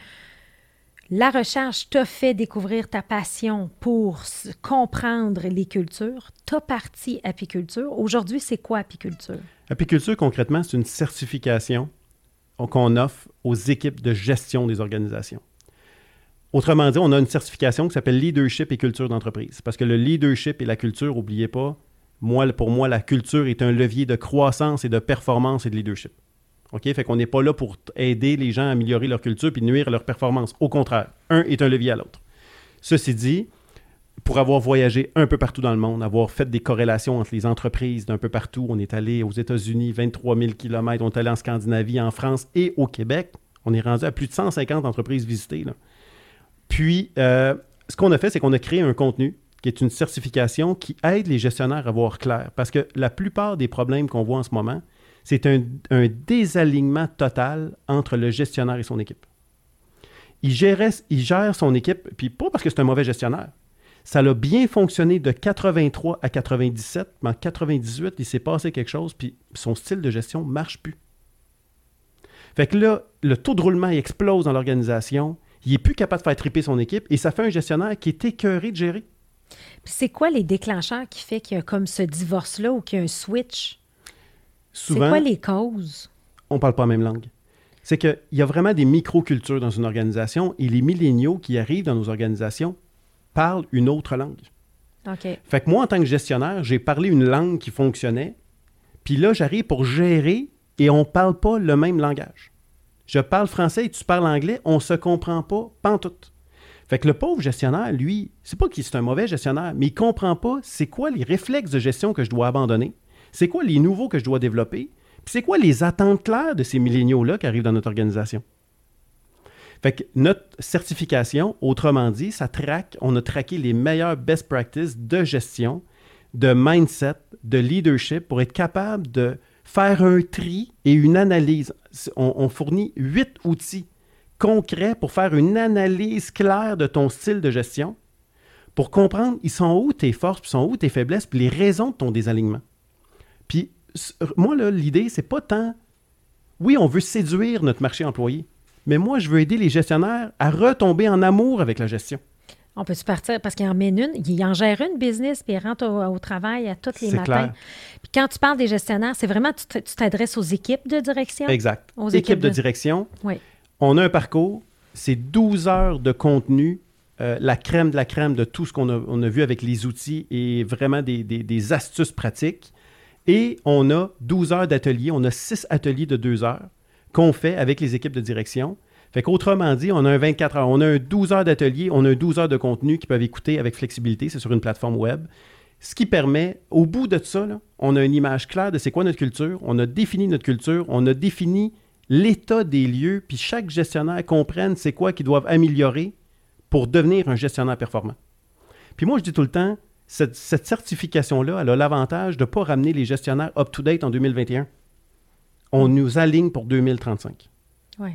S1: la recherche t'a fait découvrir ta passion pour comprendre les cultures. T'as parti apiculture. Aujourd'hui, c'est quoi apiculture?
S2: Apiculture, concrètement, c'est une certification qu'on offre aux équipes de gestion des organisations. Autrement dit, on a une certification qui s'appelle Leadership et culture d'entreprise. Parce que le leadership et la culture, n'oubliez pas, moi, pour moi, la culture est un levier de croissance et de performance et de leadership. OK? Fait qu'on n'est pas là pour aider les gens à améliorer leur culture puis nuire à leur performance. Au contraire, un est un levier à l'autre. Ceci dit, pour avoir voyagé un peu partout dans le monde, avoir fait des corrélations entre les entreprises d'un peu partout, on est allé aux États-Unis, 23 000 km, on est allé en Scandinavie, en France et au Québec. On est rendu à plus de 150 entreprises visitées. Puis, euh, ce qu'on a fait, c'est qu'on a créé un contenu qui est une certification qui aide les gestionnaires à voir clair. Parce que la plupart des problèmes qu'on voit en ce moment, c'est un, désalignement total entre le gestionnaire et son équipe. Il, gère son équipe, puis pas parce que c'est un mauvais gestionnaire. Ça a bien fonctionné de 83 à 97, mais en 98, il s'est passé quelque chose, puis son style de gestion ne marche plus. Fait que là, le taux de roulement explose dans l'organisation, il n'est plus capable de faire triper son équipe, et ça fait un gestionnaire qui est écœuré de gérer.
S1: c'est quoi les déclencheurs qui fait qu'il y a comme ce divorce-là ou qu'il y a un switch?
S2: C'est
S1: quoi les causes?
S2: On ne parle pas la même langue. C'est qu'il y a vraiment des micro-cultures dans une organisation et les milléniaux qui arrivent dans nos organisations parlent une autre langue.
S1: OK.
S2: Fait que moi, en tant que gestionnaire, j'ai parlé une langue qui fonctionnait, puis là, j'arrive pour gérer et on ne parle pas le même langage. Je parle français et tu parles anglais, on ne se comprend pas, pantoute. Fait que le pauvre gestionnaire, lui, c'est pas qu'il est un mauvais gestionnaire, mais il comprend pas c'est quoi les réflexes de gestion que je dois abandonner c'est quoi les nouveaux que je dois développer? Puis c'est quoi les attentes claires de ces milléniaux-là qui arrivent dans notre organisation? Fait que notre certification, autrement dit, ça traque, on a traqué les meilleures best practices de gestion, de mindset, de leadership pour être capable de faire un tri et une analyse. On, fournit huit outils concrets pour faire une analyse claire de ton style de gestion, pour comprendre ils sont où tes forces, puis sont où tes faiblesses, puis les raisons de ton désalignement. Puis moi, l'idée, c'est pas tant. Oui, on veut séduire notre marché employé, mais moi, je veux aider les gestionnaires à retomber en amour avec la gestion.
S1: On peut se partir? Parce qu'il en mène une, il en gère une business puis il rentre au, travail à tous les matins. Puis quand tu parles des gestionnaires, c'est vraiment, tu t'adresses aux équipes de direction?
S2: Exact. Aux équipes, de... direction.
S1: Oui.
S2: On a un parcours, c'est 12 heures de contenu, euh, la crème de la crème de tout ce qu'on a, vu avec les outils et vraiment des astuces pratiques. Et on a 12 heures d'atelier, on a 6 ateliers de 2 heures qu'on fait avec les équipes de direction. Fait qu'autrement dit, on a un 24 heures, on a un 12 heures d'atelier, on a un 12 heures de contenu qu'ils peuvent écouter avec flexibilité, c'est sur une plateforme web. Ce qui permet, au bout de ça, on a une image claire de c'est quoi notre culture, on a défini notre culture, on a défini l'état des lieux, puis chaque gestionnaire comprenne c'est quoi qu'ils doivent améliorer pour devenir un gestionnaire performant. Puis moi, je dis tout le temps, cette, certification-là, elle a l'avantage de ne pas ramener les gestionnaires up-to-date en 2021. On mm. nous aligne pour 2035.
S1: Oui.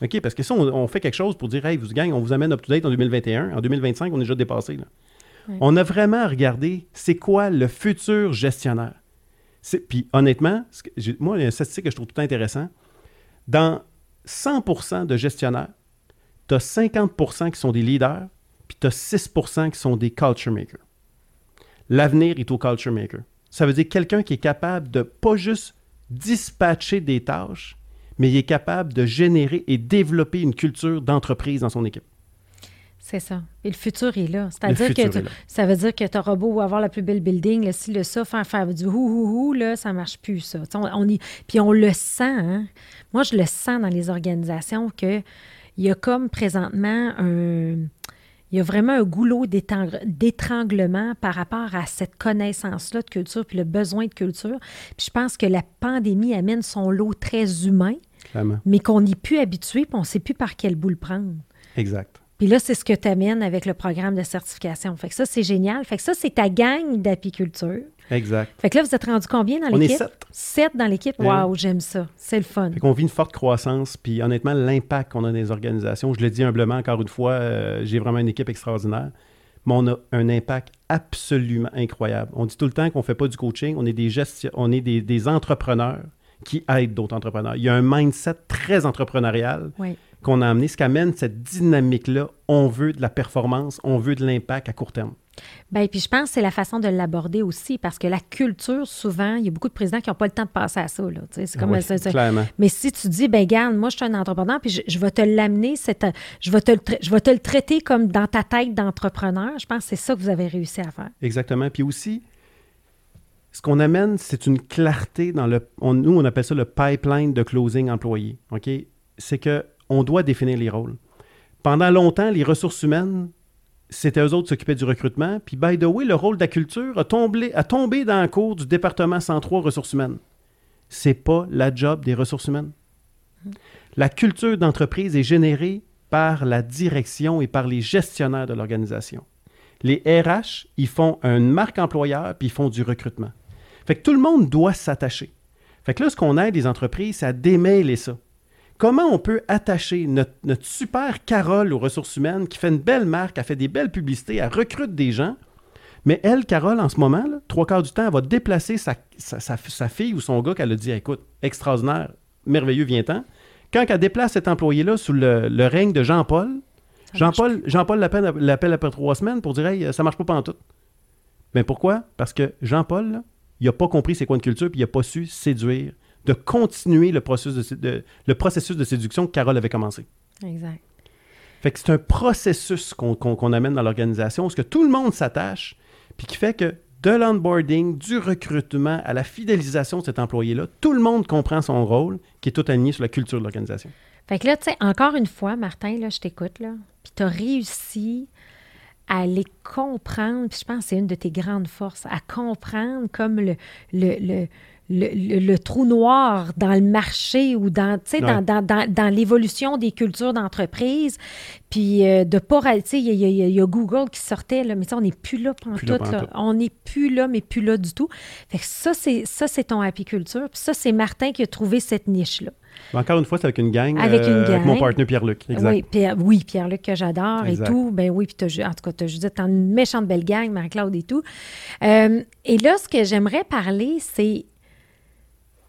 S2: OK, parce que si on, fait quelque chose pour dire, hey, vous gagnez, on vous amène up-to-date en 2021, en 2025, on est déjà dépassé. On a vraiment regardé c'est quoi le futur gestionnaire? Puis honnêtement, moi, il y a une statistique que je trouve tout intéressant. Dans 100% de gestionnaires, tu as 50% qui sont des leaders, puis tu as 6% qui sont des culture makers. L'avenir est au culture maker. Ça veut dire quelqu'un qui est capable de pas juste dispatcher des tâches, mais il est capable de générer et développer une culture d'entreprise dans son équipe.
S1: C'est ça. Et le futur est là. C'est-à-dire que ça veut dire que tu auras beau avoir la plus belle building, le ci, le ça, faire, faire du hou hou hou, là, ça marche plus, ça. On, y, puis on le sent, hein? Moi, je le sens dans les organisations qu'il y a comme présentement un il y a vraiment un goulot d'étranglement par rapport à cette connaissance-là de culture, puis le besoin de culture. Puis je pense que la pandémie amène son lot très humain, mais qu'on n'est plus habitué, puis on ne sait plus par quel bout le prendre.
S2: Exact.
S1: Puis là, c'est ce que tu amènes avec le programme de certification. Fait que ça, c'est génial. Fait que ça, c'est ta gang d'apiculture.
S2: Exact.
S1: Fait que là, vous êtes rendu combien dans
S2: On est
S1: l'équipe?
S2: sept.
S1: Sept dans l'équipe? Waouh, j'aime ça. C'est le fun.
S2: Fait qu'on vit une forte croissance, puis honnêtement, l'impact qu'on a dans les organisations, je le dis humblement, encore une fois, euh, j'ai vraiment une équipe extraordinaire, mais on a un impact absolument incroyable. On dit tout le temps qu'on ne fait pas du coaching, on est des gestion, on est des, des entrepreneurs qui aident d'autres entrepreneurs. Il y a un mindset très entrepreneurial
S1: Oui.
S2: Qu'on a amené, ce qui amène cette dynamique-là. On veut de la performance, on veut de l'impact à court terme.
S1: Bien, puis je pense que c'est la façon de l'aborder aussi, parce que la culture, souvent, il y a beaucoup de présidents qui n'ont pas le temps de passer à ça. C'est comme
S2: Oui,
S1: ça-
S2: clairement.
S1: Mais si tu dis, ben garde, moi, je suis un entrepreneur, puis je, je vais te l'amener, je, vais te le tra- je vais te le traiter comme dans ta tête d'entrepreneur, je pense que c'est ça que vous avez réussi à faire.
S2: Exactement. Puis aussi, ce qu'on amène, c'est une clarté dans le. on- nous, on appelle ça le pipeline de closing employé. OK? C'est que on doit définir les rôles. Pendant longtemps, les ressources humaines, c'était eux autres qui s'occupaient du recrutement. Puis, by the way, le rôle de la culture a tombé, dans le cours du département 103 ressources humaines. C'est pas la job des ressources humaines. La culture d'entreprise est générée par la direction et par les gestionnaires de l'organisation. Les RH, ils font une marque employeur puis ils font du recrutement. Fait que tout le monde doit s'attacher. Fait que là, ce qu'on aide les entreprises, c'est à démêler ça. Comment on peut attacher notre, notre super Carole aux ressources humaines qui fait une belle marque, elle fait des belles publicités, elle recrute des gens, mais elle, Carole, en ce moment, là, trois quarts du temps, elle va déplacer sa, sa- sa- sa fille ou son gars qu'elle a dit écoute, extraordinaire, merveilleux, viens-t'en. Quand elle déplace cet employé-là sous le, le règne de Jean-Paul, Jean-Paul Jean-Paul l'appelle après trois semaines pour dire Hey, ça marche pas pantoute. Mais pourquoi? Parce que Jean-Paul, il n'a pas compris c'est quoi une culture, puis il n'a pas su séduire, de continuer le processus de, sé- de- le processus de séduction que Carole avait commencé.
S1: Exact.
S2: Fait que c'est un processus qu'on amène dans l'organisation, parce que tout le monde s'attache, puis qui fait que de l'onboarding, du recrutement à la fidélisation de cet employé-là, tout le monde comprend son rôle, qui est tout aligné sur la culture de l'organisation.
S1: Fait que là, tu sais, encore une fois, Martin, là, je t'écoute, là, puis tu as réussi à les comprendre, puis je pense que c'est une de tes grandes forces, à comprendre comme le, le, le, le, le- le trou noir dans le marché ou dans,
S2: Ouais.
S1: dans, dans, dans, dans l'évolution des cultures d'entreprise, puis euh, de pas... Tu sais, il y, a- y y Google qui sortait, là, mais sais, on n'est plus là pendant tout. On n'est plus là, mais plus là du tout. Fait que ça, c'est ça, c'est ton apiculture, puis ça, c'est Martin qui a trouvé cette niche-là.
S2: Encore une fois, c'est avec une gang.
S1: Avec une gang.
S2: mon partenaire Pierre-Luc.
S1: Oui, Pierre, oui, Pierre-Luc que j'adore et tout. Ben oui, puis en tout cas, tu as Judith, t'as une méchante belle gang, Marie-Claude et tout. Euh, et là, ce que j'aimerais parler, c'est.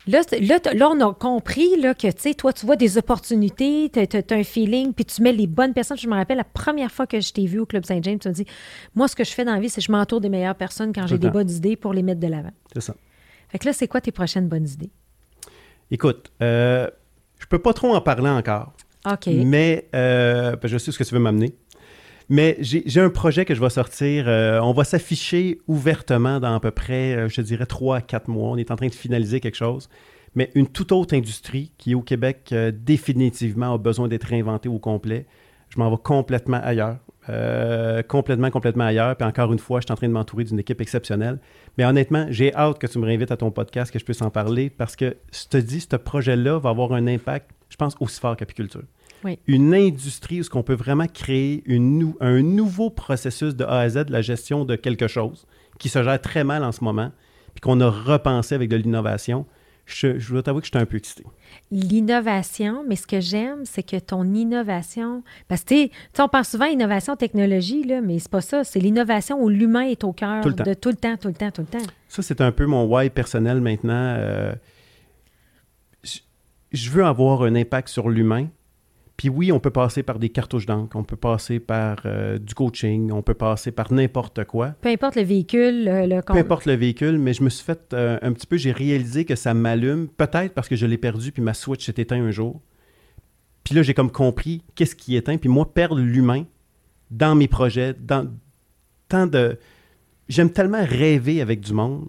S1: Là, là, là, on a compris là, que, tu sais, toi, tu vois des opportunités, tu as, un feeling, puis tu mets les bonnes personnes. Je me rappelle, la première fois que je t'ai vu au Club Saint-James, tu m'as dit, moi, ce que je fais dans la vie, c'est que je m'entoure des meilleures personnes quand j'ai des bonnes idées pour les mettre de l'avant.
S2: C'est ça.
S1: Fait que là, c'est quoi tes prochaines bonnes idées?
S2: Écoute, euh, je peux pas trop en parler encore,
S1: OK.
S2: mais euh, je sais ce que tu veux m'amener. Mais j'ai un projet que je vais sortir. euh, on va s'afficher ouvertement dans à peu près, euh, je dirais, 3 à 4 mois. On est en train de finaliser quelque chose. Mais une toute autre industrie qui, au Québec, euh, définitivement a besoin d'être réinventée au complet. Je m'en vais complètement ailleurs. Complètement, complètement ailleurs. Puis encore une fois, je suis en train de m'entourer d'une équipe exceptionnelle. Mais honnêtement, j'ai hâte que tu me réinvites à ton podcast, que je puisse en parler, parce que je te dis, ce projet-là va avoir un impact, je pense, aussi fort qu'apiculture.
S1: Oui.
S2: Une industrie où ce qu'on peut vraiment créer une un nouveau processus de A à Z de la gestion de quelque chose qui se gère très mal en ce moment, puis qu'on a repensé avec de l'innovation. Je, je dois t'avouer que je suis un peu excité.
S1: l'innovation, mais ce que j'aime, c'est que ton innovation, parce que tu sais, on pense souvent à innovation technologie, là, mais c'est pas ça, c'est l'innovation où l'humain est au cœur de tout le temps, tout le temps, tout le temps.
S2: Ça, c'est un peu mon why personnel maintenant. Euh, je veux avoir un impact sur l'humain. Puis oui, on peut passer par des cartouches d'encre, on peut passer par euh, du coaching, on peut passer par n'importe quoi.
S1: Peu importe le véhicule, le, le
S2: Peu importe le véhicule, mais je me suis fait euh, un petit peu, j'ai réalisé que ça m'allume, peut-être parce que je l'ai perdu, puis ma Switch s'est éteinte un jour. Puis là, j'ai comme compris qu'est-ce qui éteint, puis moi, perdre l'humain dans mes projets, dans tant de... J'aime tellement rêver avec du monde,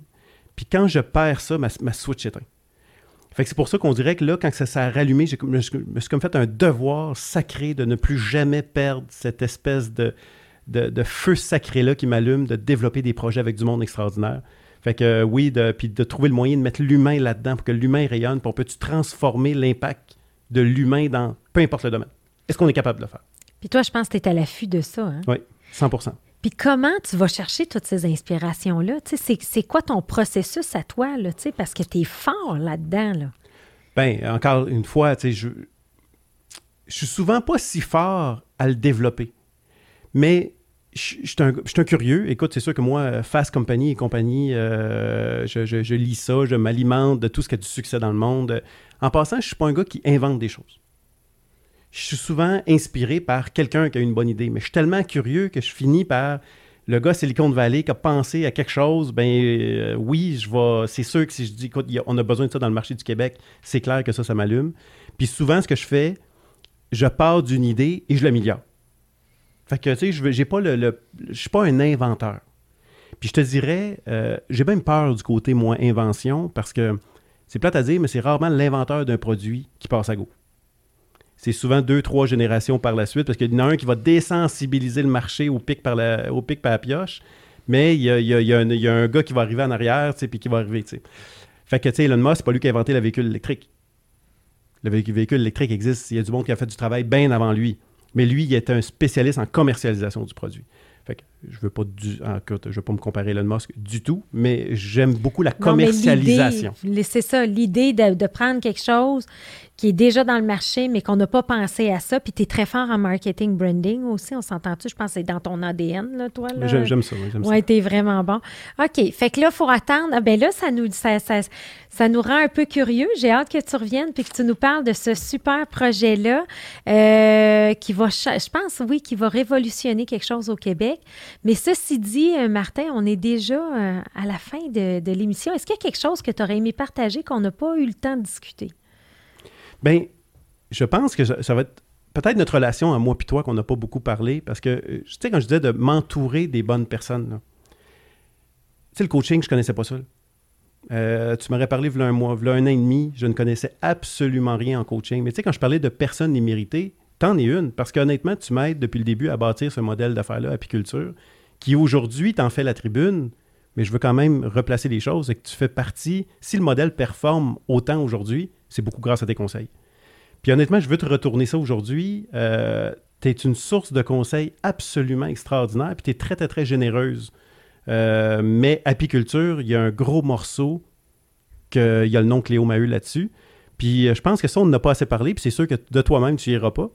S2: puis quand je perds ça, ma, ma Switch éteint. Fait que c'est pour ça qu'on dirait que là, quand ça s'est rallumé, je me suis comme fait un devoir sacré de ne plus jamais perdre cette espèce de, de, de feu sacré-là qui m'allume, de développer des projets avec du monde extraordinaire. Fait que euh, oui, de, puis de trouver le moyen de mettre l'humain là-dedans pour que l'humain rayonne, puis on peut-tu transformer l'impact de l'humain dans peu importe le domaine? Est-ce qu'on est capable de le faire?
S1: Puis toi, je pense que tu es à l'affût de ça. Hein?
S2: Oui, 100
S1: Puis comment tu vas chercher toutes ces inspirations-là? C'est quoi ton processus à toi, là, parce que tu es fort là-dedans? Là.
S2: Bien, encore une fois, je, je suis souvent pas si fort à le développer. Mais je, suis un, curieux. Écoute, c'est sûr que moi, Fast Company et compagnie, euh, je, lis ça, je m'alimente de tout ce qui a du succès dans le monde. En passant, je suis pas un gars qui invente des choses. Je suis souvent inspiré par quelqu'un qui a une bonne idée, mais je suis tellement curieux que je finis par le gars Silicon Valley qui a pensé à quelque chose. Ben euh, oui, je vais. C'est sûr que si je dis, écoute, a- on a besoin de ça dans le marché du Québec, c'est clair que ça, ça m'allume. Puis souvent, ce que je fais, je pars d'une idée et je l'améliore. Fait que, tu sais, je j'ai pas suis pas un inventeur. Puis je te dirais, euh, j'ai même peur du côté moins invention parce que c'est plate à dire, mais c'est rarement l'inventeur d'un produit qui passe à go. C'est souvent deux, trois générations par la suite parce qu'il y en a un qui va désensibiliser le marché au pic par la, au pic par la pioche, mais il y a, il y a- il y a un, il y a un gars qui va arriver en arrière, puis qui va arriver, tu sais. Fait que, tu sais, Elon Musk, c'est pas lui qui a inventé le véhicule électrique. Le véhicule électrique existe. Il y a du monde qui a fait du travail bien avant lui. Mais lui, il était un spécialiste en commercialisation du produit. Fait que je veux pas du, en je veux pas me comparer à Elon Musk du tout, mais j'aime beaucoup la commercialisation.
S1: C'est ça, l'idée de, de prendre quelque chose qui est déjà dans le marché, mais qu'on n'a pas pensé à ça. Puis tu es très fort en marketing branding aussi, on s'entend-tu? Je pense que c'est dans ton ADN, là, toi. Là.
S2: J'aime ça, oui, j'aime
S1: t'es vraiment bon. OK. Fait que là, il faut attendre. Ah, ben là, ça nous, ça, ça, ça nous rend un peu curieux. J'ai hâte que tu reviennes puis que tu nous parles de ce super projet-là euh, qui va, je pense, oui, qui va révolutionner quelque chose au Québec. Mais ceci dit, euh, Martin, on est déjà euh, à la fin de, de l'émission. Est-ce qu'il y a quelque chose que tu aurais aimé partager qu'on n'a pas eu le temps de discuter?
S2: Ben, je pense que ça, va être peut-être notre relation à moi puis toi qu'on n'a pas beaucoup parlé, parce que, euh, tu sais, quand je disais de m'entourer des bonnes personnes, tu sais, le coaching, je connaissais pas ça. Euh, tu m'aurais parlé v'là un mois, v'là un an et demi, je ne connaissais absolument rien en coaching. Mais tu sais, quand je parlais de personnes imméritées, t'en es une, parce qu'honnêtement, tu m'aides depuis le début à bâtir ce modèle d'affaires-là, apiculture, qui aujourd'hui t'en fait la tribune, mais je veux quand même replacer les choses, et que tu fais partie, si le modèle performe autant aujourd'hui, c'est beaucoup grâce à tes conseils. Puis honnêtement, je veux te retourner ça aujourd'hui. Euh, tu es une source de conseils absolument extraordinaire, puis tu es très, très, très généreuse. Euh, mais apiculture, il y a un gros morceau qu'il y a le nom Cléo Maheu là-dessus. Puis euh, je pense que ça, on n'a pas assez parlé, puis c'est sûr que de toi-même, tu iras pas.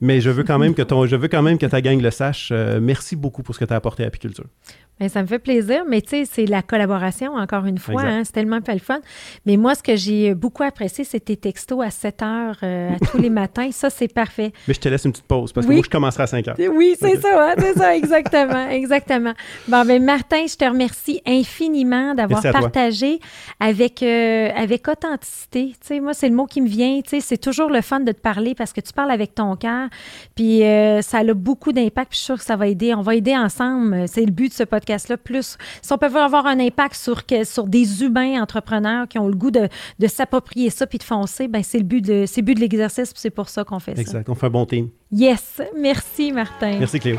S2: Mais je veux quand même que ton, je veux quand même que ta gang le sache. Merci beaucoup pour ce que tu as apporté à apiculture.
S1: Bien, ça me fait plaisir, mais tu sais, c'est la collaboration, encore une fois. Hein, c'est tellement pas le fun. Mais moi, ce que j'ai beaucoup apprécié, c'est tes textos à 7 heures euh, à tous les <laughs> matins. Ça, c'est parfait.
S2: Mais je te laisse une petite pause parce que
S1: Oui.
S2: moi, je commencerai à 5 heures.
S1: Oui, c'est ça, hein, c'est ça, exactement, <laughs> exactement. Bon, ben Martin, je te remercie infiniment d'avoir partagé avec, euh, avec authenticité. Tu sais, moi, c'est le mot qui me vient. Tu sais, c'est toujours le fun de te parler parce que tu parles avec ton cœur. Puis euh, ça a beaucoup d'impact. Puis je suis sûre que ça va aider. On va aider ensemble. C'est le but de ce podcast-là. Plus, si on peut avoir un impact sur, que- sur des humains entrepreneurs qui ont le goût de, de s'approprier ça puis de foncer, ben c'est le but de, c'est le but de l'exercice. C'est pour ça qu'on fait ça.
S2: Exact. On fait un bon team.
S1: Yes. Merci, Martin.
S2: Merci, Cléo.